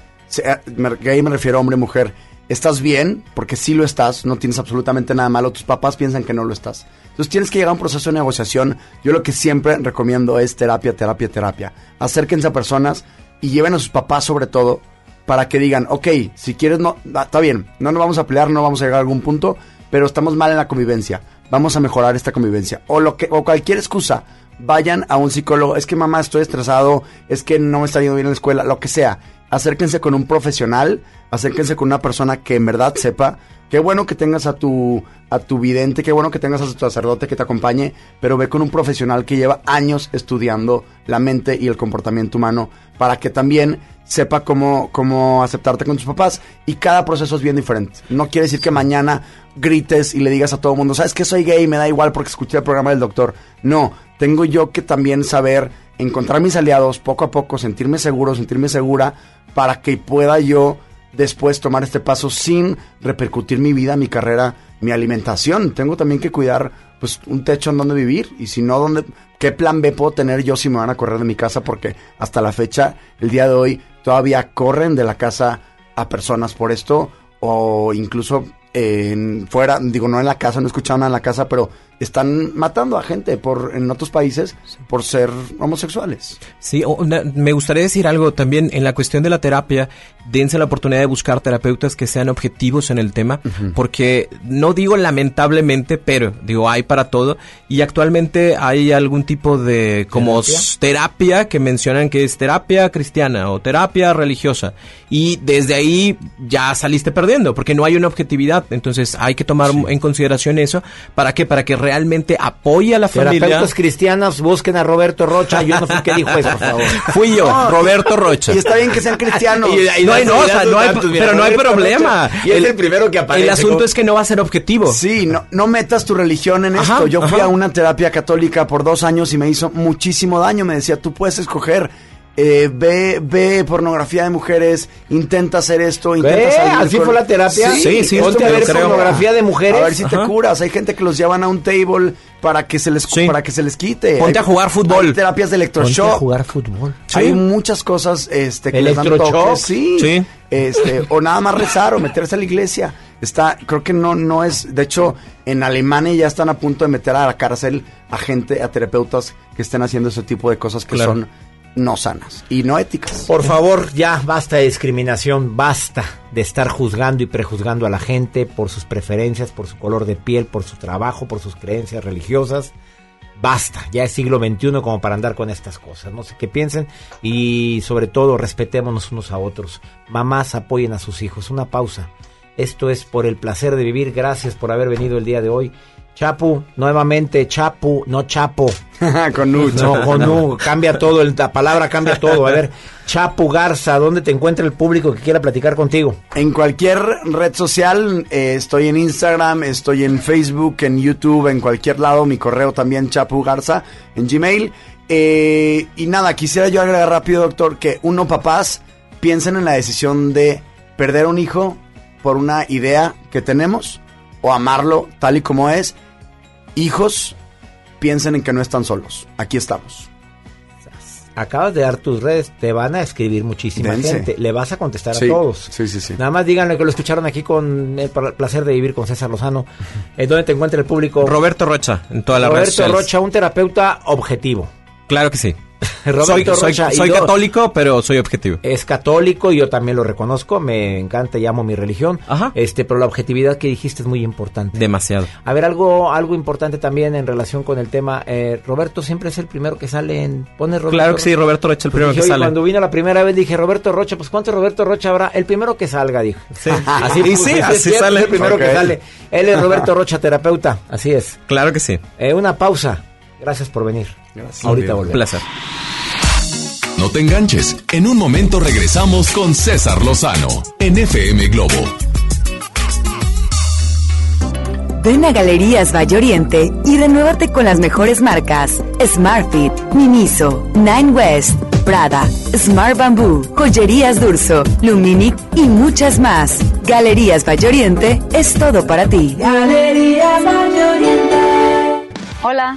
gay me refiero a hombre, mujer, estás bien, porque sí lo estás, no tienes absolutamente nada malo, tus papás piensan que no lo estás. Entonces tienes que llegar a un proceso de negociación. Yo lo que siempre recomiendo es terapia, terapia, terapia. Acérquense a personas y lleven a sus papás sobre todo para que digan, ok, si quieres, no, está bien, no nos vamos a pelear, no vamos a llegar a algún punto, pero estamos mal en la convivencia, vamos a mejorar esta convivencia. O, lo que, o cualquier excusa, vayan a un psicólogo, es que mamá estoy estresado, es que no me está yendo bien en la escuela, lo que sea. Acérquense con un profesional, acérquense con una persona que en verdad sepa. Qué bueno que tengas a tu, a tu vidente, qué bueno que tengas a tu sacerdote que te acompañe, pero ve con un profesional que lleva años estudiando la mente y el comportamiento humano para que también sepa cómo, cómo aceptarte con tus papás. Y cada proceso es bien diferente. No quiere decir que mañana grites y le digas a todo el mundo, sabes que soy gay, me da igual porque escuché el programa del doctor. No, tengo yo que también saber encontrar mis aliados poco a poco, sentirme seguro, sentirme segura, para que pueda yo después tomar este paso sin repercutir mi vida, mi carrera, mi alimentación. Tengo también que cuidar pues un techo en donde vivir y si no, ¿dónde, ¿qué plan B puedo tener yo si me van a correr de mi casa? Porque hasta la fecha, el día de hoy, todavía corren de la casa a personas por esto o incluso en fuera, digo, no en la casa, no he escuchado nada en la casa, pero están matando a gente por en otros países por ser homosexuales. Sí, na- me gustaría decir algo también en la cuestión de la terapia. Dense la oportunidad de buscar terapeutas que sean objetivos en el tema, porque no digo lamentablemente, pero digo hay para todo. Y actualmente hay algún tipo de como ¿Terapia? que mencionan que es terapia cristiana o terapia religiosa. Y desde ahí ya saliste perdiendo, porque no hay una objetividad. Entonces hay que tomar en consideración eso. ¿Para qué? Para que realmente apoye a la familia. Terapeutas cristianos, busquen a Roberto Rocha. Yo no fui el que dijo eso, por favor. Fui yo, No, Roberto Rocha. Y está bien que sean cristianos. Y- y no hay, no, o sea, no hay- pero no hay problema. El asunto es que no va a ser objetivo. Sí, no, no metas tu religión en Ajá, esto. Yo fui ajá. a una terapia católica por dos años y me hizo muchísimo daño. Me decía, tú puedes escoger. Eh, ve, ve pornografía de mujeres, intenta hacer esto, intenta salir ¿Así con- fue la terapia? Sí, sí, Ponte esto a ver creo. pornografía de mujeres. A ver si te curas. Hay gente que los llevan a un table para que se les Sí. para que se les quite. Ponte Hay- a jugar fútbol. Hay terapias de Ponte electroshock. a jugar fútbol. Sí. Hay muchas cosas este, que les dan toques, sí. Sí. Este, o nada más rezar o meterse a la iglesia. Está, creo que no, no es. De hecho, en Alemania ya están a punto de meter a la cárcel a gente, a terapeutas que estén haciendo ese tipo de cosas que Claro. son no sanas y no éticas. Por favor, ya basta de discriminación, basta de estar juzgando y prejuzgando a la gente por sus preferencias, por su color de piel, por su trabajo, por sus creencias religiosas. Basta, ya es siglo XXI como para andar con estas cosas. No sé qué piensen y sobre todo respetémonos unos a otros. Mamás apoyen a sus hijos. Una pausa. Esto es por el placer de vivir. Gracias por haber venido el día de hoy. Chapu, nuevamente, Chapu, no Chapo. Con U, No, con U, cambia todo, la palabra cambia todo. A ver, Chapu Garza, ¿dónde te encuentra el público que quiera platicar contigo? En cualquier red social, eh, estoy en Instagram, estoy en Facebook, en YouTube, en cualquier lado, mi correo también, Chapu Garza, en Gmail. Eh, y nada, quisiera yo agregar rápido, doctor, que uno, papás, piensen en la decisión de perder un hijo por una idea que tenemos o amarlo tal y como es. Hijos, piensen en que no están solos. Aquí estamos. Acabas de dar tus redes, te van a escribir muchísima Dense. gente. Le vas a contestar Sí, a todos. Sí, sí, sí. Nada más díganle que lo escucharon aquí con el pla- placer de vivir con César Lozano. Eh, ¿Dónde te encuentra el público? Roberto Rocha, en todas las redes Roberto. Rocha, un terapeuta objetivo. Claro que sí. Roberto soy soy- Rocha, y soy dos. católico, pero soy objetivo. Es católico, yo también lo reconozco, me encanta y amo mi religión. Ajá. Este, pero la objetividad que dijiste es muy importante. Demasiado. A ver, algo, algo importante también en relación con el tema. eh, Roberto siempre es el primero que sale en. Pone Roberto Claro que sí. Roberto Rocha, el Pues primero dije, que sale. Cuando vino la primera vez dije Roberto Rocha, pues ¿cuánto Roberto Rocha habrá? El primero que salga, dijo. Sí. Así, Y pues, sí, así cierto, sale. El primero que sale. Él es Roberto Rocha, terapeuta. Así es. Claro que sí. Eh, una pausa. Gracias por venir. Ahorita Un volvemos. placer. No te enganches. En un momento regresamos con César Lozano en FM Globo. Ven a Galerías Valle Oriente y renuévate con las mejores marcas: Smartfit, Miniso, Nine West, Prada, Smart Bamboo, Joyerías Durso, Luminic y muchas más. Galerías Valle Oriente es todo para ti. Galerías Oriente. Hola,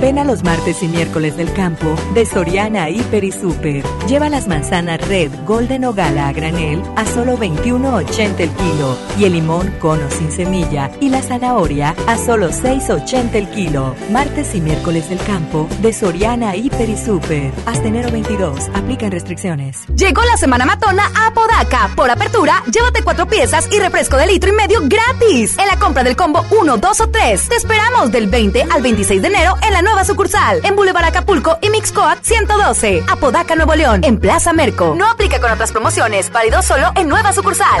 Ven a los martes y miércoles del campo de Soriana Hiper y Super. Lleva las manzanas Red, Golden o Gala a granel a solo 21.80 el kilo y el limón cono sin semilla y la zanahoria a solo 6.80 el kilo. Martes y miércoles del campo de Soriana Hiper y Super. Hasta enero 22. Aplican restricciones. Llegó la semana matona a Podaca. Por apertura, llévate cuatro piezas y refresco de litro y medio gratis. En la compra del combo 1, 2 o 3. Te esperamos del 20 al 26 de enero en la nueva sucursal. En Boulevard Acapulco y Mixcoat 112. Apodaca, Nuevo León. En Plaza Merco. No aplica con otras promociones. Válido solo en nueva sucursal.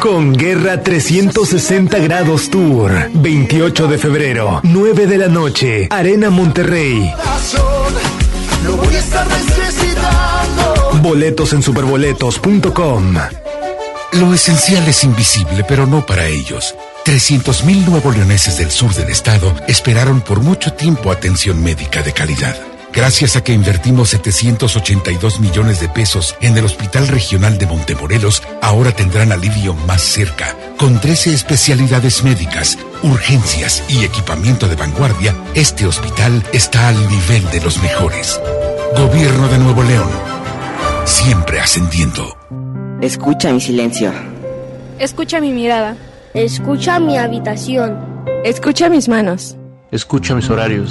Con Guerra 360 Grados Tour, 28 de febrero, 9 de la noche, Arena Monterrey. Boletos en superboletos.com. Lo esencial es invisible, pero no para ellos. 300.000 nuevos leoneses del sur del estado esperaron por mucho tiempo atención médica de calidad. Gracias a que invertimos 782 millones de pesos en el Hospital Regional de Montemorelos, ahora tendrán alivio más cerca. Con 13 especialidades médicas, urgencias y equipamiento de vanguardia, este hospital está al nivel de los mejores. Gobierno de Nuevo León. Siempre ascendiendo. Escucha mi silencio. Escucha mi mirada. Escucha mi habitación. Escucha mis manos. Escucha mis horarios.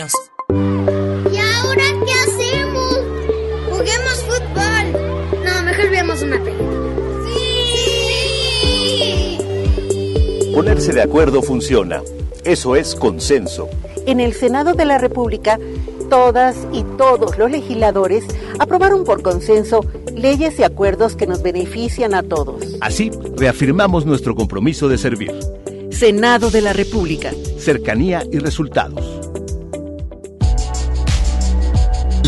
¿Y ahora qué hacemos? Juguemos fútbol. No, mejor veamos una película. Ponerse de acuerdo funciona. Eso es consenso. En el Senado de la República, todas y todos los legisladores aprobaron por consenso leyes y acuerdos que nos benefician a todos. Así, reafirmamos nuestro compromiso de servir. Senado de la República. Cercanía y resultados.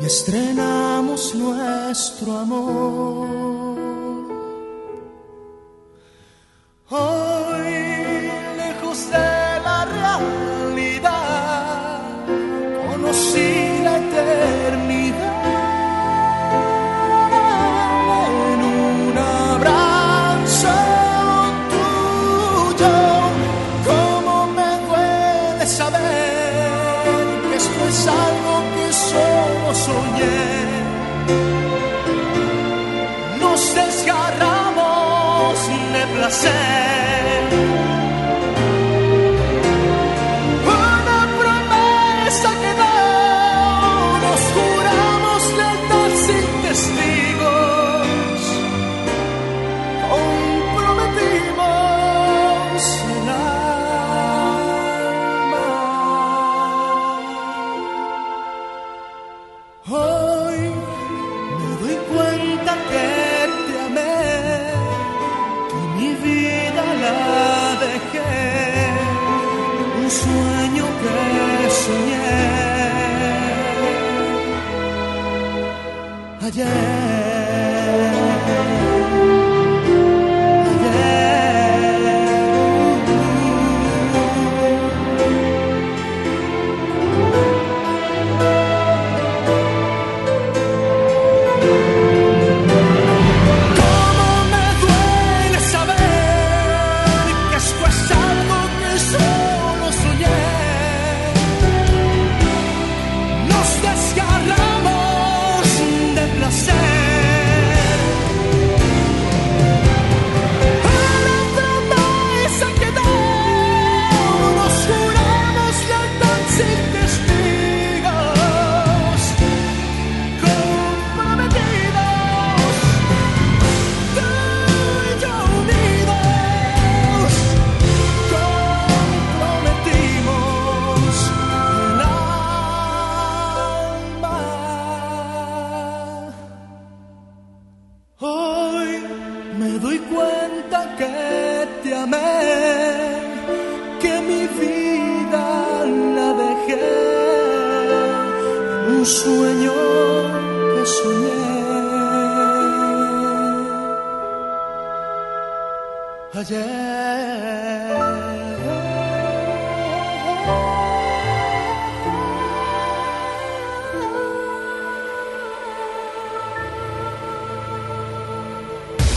Y estrenamos nuestro amor. Hoy, ¿Cómo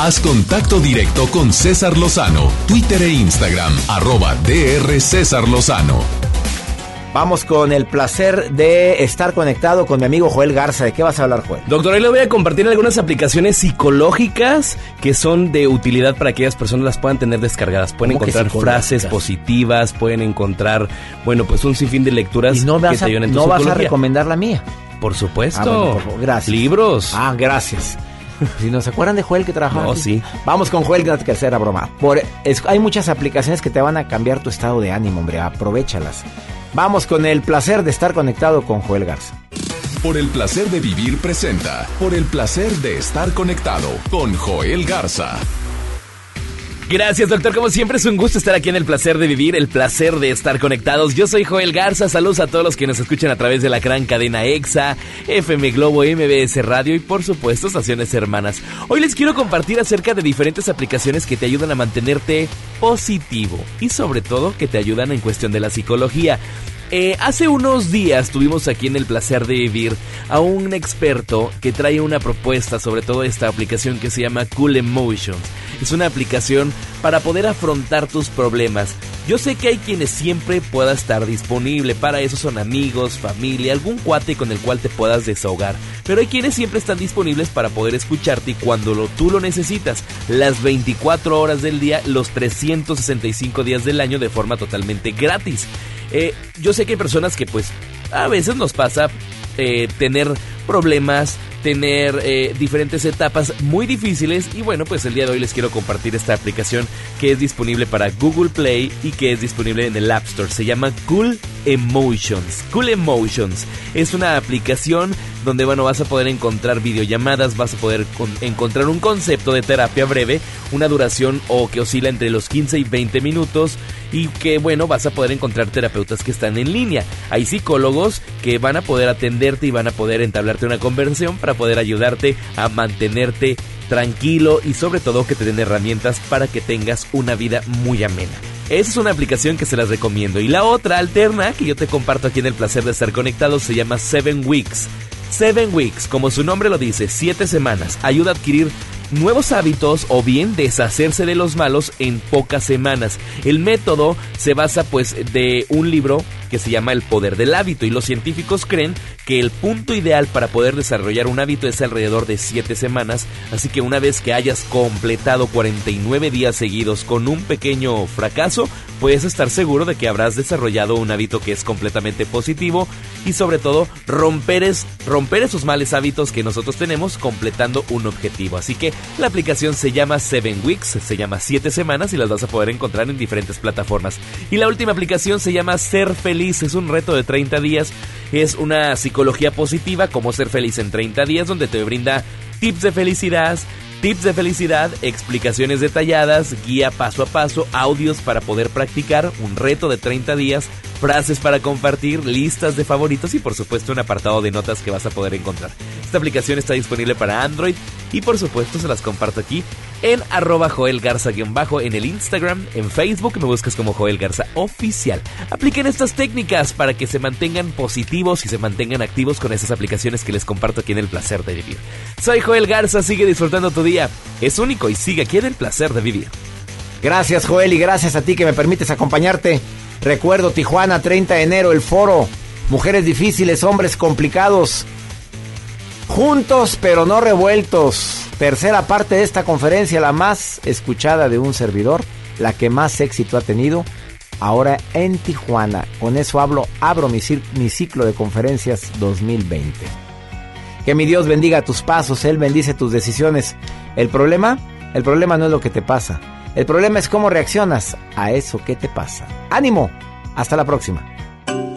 Haz contacto directo con César Lozano, Twitter e Instagram, arroba DR César Lozano. Vamos con el placer de estar conectado con mi amigo Joel Garza. ¿De qué vas a hablar, Joel? Doctor, hoy le voy a compartir algunas aplicaciones psicológicas que son de utilidad para que aquellas personas las puedan tener descargadas. Pueden ¿Cómo que encontrar frases positivas, pueden encontrar, bueno, pues un sinfín de lecturas Y no que te a, ayuden en tu no vas a recomendar la mía. Por supuesto. Ah, bueno, por favor, gracias. Libros. Ah, gracias. Si nos acuerdan de Joel que trabajaba No, aquí? sí. Vamos con Joel, que hacer a broma. Por, es- hay muchas aplicaciones que te van a cambiar tu estado de ánimo, hombre. Aprovechalas. Vamos con el placer de estar conectado con Joel Garza. Por el placer de vivir presenta. Por el placer de estar conectado con Joel Garza. Gracias, doctor. Como siempre, es un gusto estar aquí en el placer de vivir, el placer de estar conectados. Yo soy Joel Garza. Saludos a todos los que nos escuchan a través de la gran cadena EXA, FM Globo, MBS Radio y, por supuesto, estaciones hermanas. Hoy les quiero compartir acerca de diferentes aplicaciones que te ayudan a mantenerte positivo y, sobre todo, que te ayudan en cuestión de la psicología. Eh, hace unos días tuvimos aquí en el placer de vivir a un experto que trae una propuesta sobre todo esta aplicación que se llama Cool Emotions. Es una aplicación para poder afrontar tus problemas. Yo sé que hay quienes siempre pueda estar disponible, para eso son amigos, familia, algún cuate con el cual te puedas desahogar. Pero hay quienes siempre están disponibles para poder escucharte cuando lo, tú lo necesitas, las 24 horas del día, los 365 días del año de forma totalmente gratis. Eh, yo sé que hay personas que pues a veces nos pasa eh, tener problemas, tener eh, diferentes etapas muy difíciles y bueno pues el día de hoy les quiero compartir esta aplicación que es disponible para Google Play y que es disponible en el App Store. Se llama Cool Emotions. Cool Emotions es una aplicación donde bueno vas a poder encontrar videollamadas, vas a poder con- encontrar un concepto de terapia breve, una duración o que oscila entre los 15 y 20 minutos y que bueno vas a poder encontrar terapeutas que están en línea. Hay psicólogos que van a poder atenderte y van a poder entablarte una conversación para poder ayudarte a mantenerte tranquilo y sobre todo que te den herramientas para que tengas una vida muy amena. Esa es una aplicación que se las recomiendo. Y la otra alterna que yo te comparto aquí en el placer de estar conectado se llama Seven Weeks. Seven Weeks, como su nombre lo dice, siete semanas, ayuda a adquirir nuevos hábitos o bien deshacerse de los malos en pocas semanas. El método se basa pues de un libro que se llama El poder del hábito y los científicos creen que el punto ideal para poder desarrollar un hábito es alrededor de 7 semanas, así que una vez que hayas completado 49 días seguidos con un pequeño fracaso, puedes estar seguro de que habrás desarrollado un hábito que es completamente positivo y sobre todo romper, romper esos males hábitos que nosotros tenemos completando un objetivo. Así que la aplicación se llama Seven Weeks, se llama 7 semanas y las vas a poder encontrar en diferentes plataformas. Y la última aplicación se llama Ser Es un reto de 30 días, es una psicología positiva, como ser feliz en 30 días, donde te brinda tips de felicidad, Tips de felicidad, explicaciones detalladas, guía paso a paso, audios para poder practicar, un reto de 30 días, frases para compartir, listas de favoritos y por supuesto un apartado de notas que vas a poder encontrar. Esta aplicación está disponible para Android y por supuesto se las comparto aquí en arroba Joel Garza-bajo en el Instagram, en Facebook me buscas como Joel Garza Oficial. Apliquen estas técnicas para que se mantengan positivos y se mantengan activos con esas aplicaciones que les comparto aquí en el placer de vivir. Soy Joel Garza, sigue disfrutando tu día. Es único y sigue aquí en el placer de vivir. Gracias Joel y gracias a ti que me permites acompañarte. Recuerdo Tijuana 30 de enero, el foro. Mujeres difíciles, hombres complicados. Juntos pero no revueltos. Tercera parte de esta conferencia, la más escuchada de un servidor, la que más éxito ha tenido, ahora en Tijuana. Con eso hablo, abro mi, ciclo de conferencias 2020. Que mi Dios bendiga tus pasos, Él bendice tus decisiones. El problema, el problema no es lo que te pasa. El problema es cómo reaccionas a eso que te pasa. ¡Ánimo! Hasta la próxima.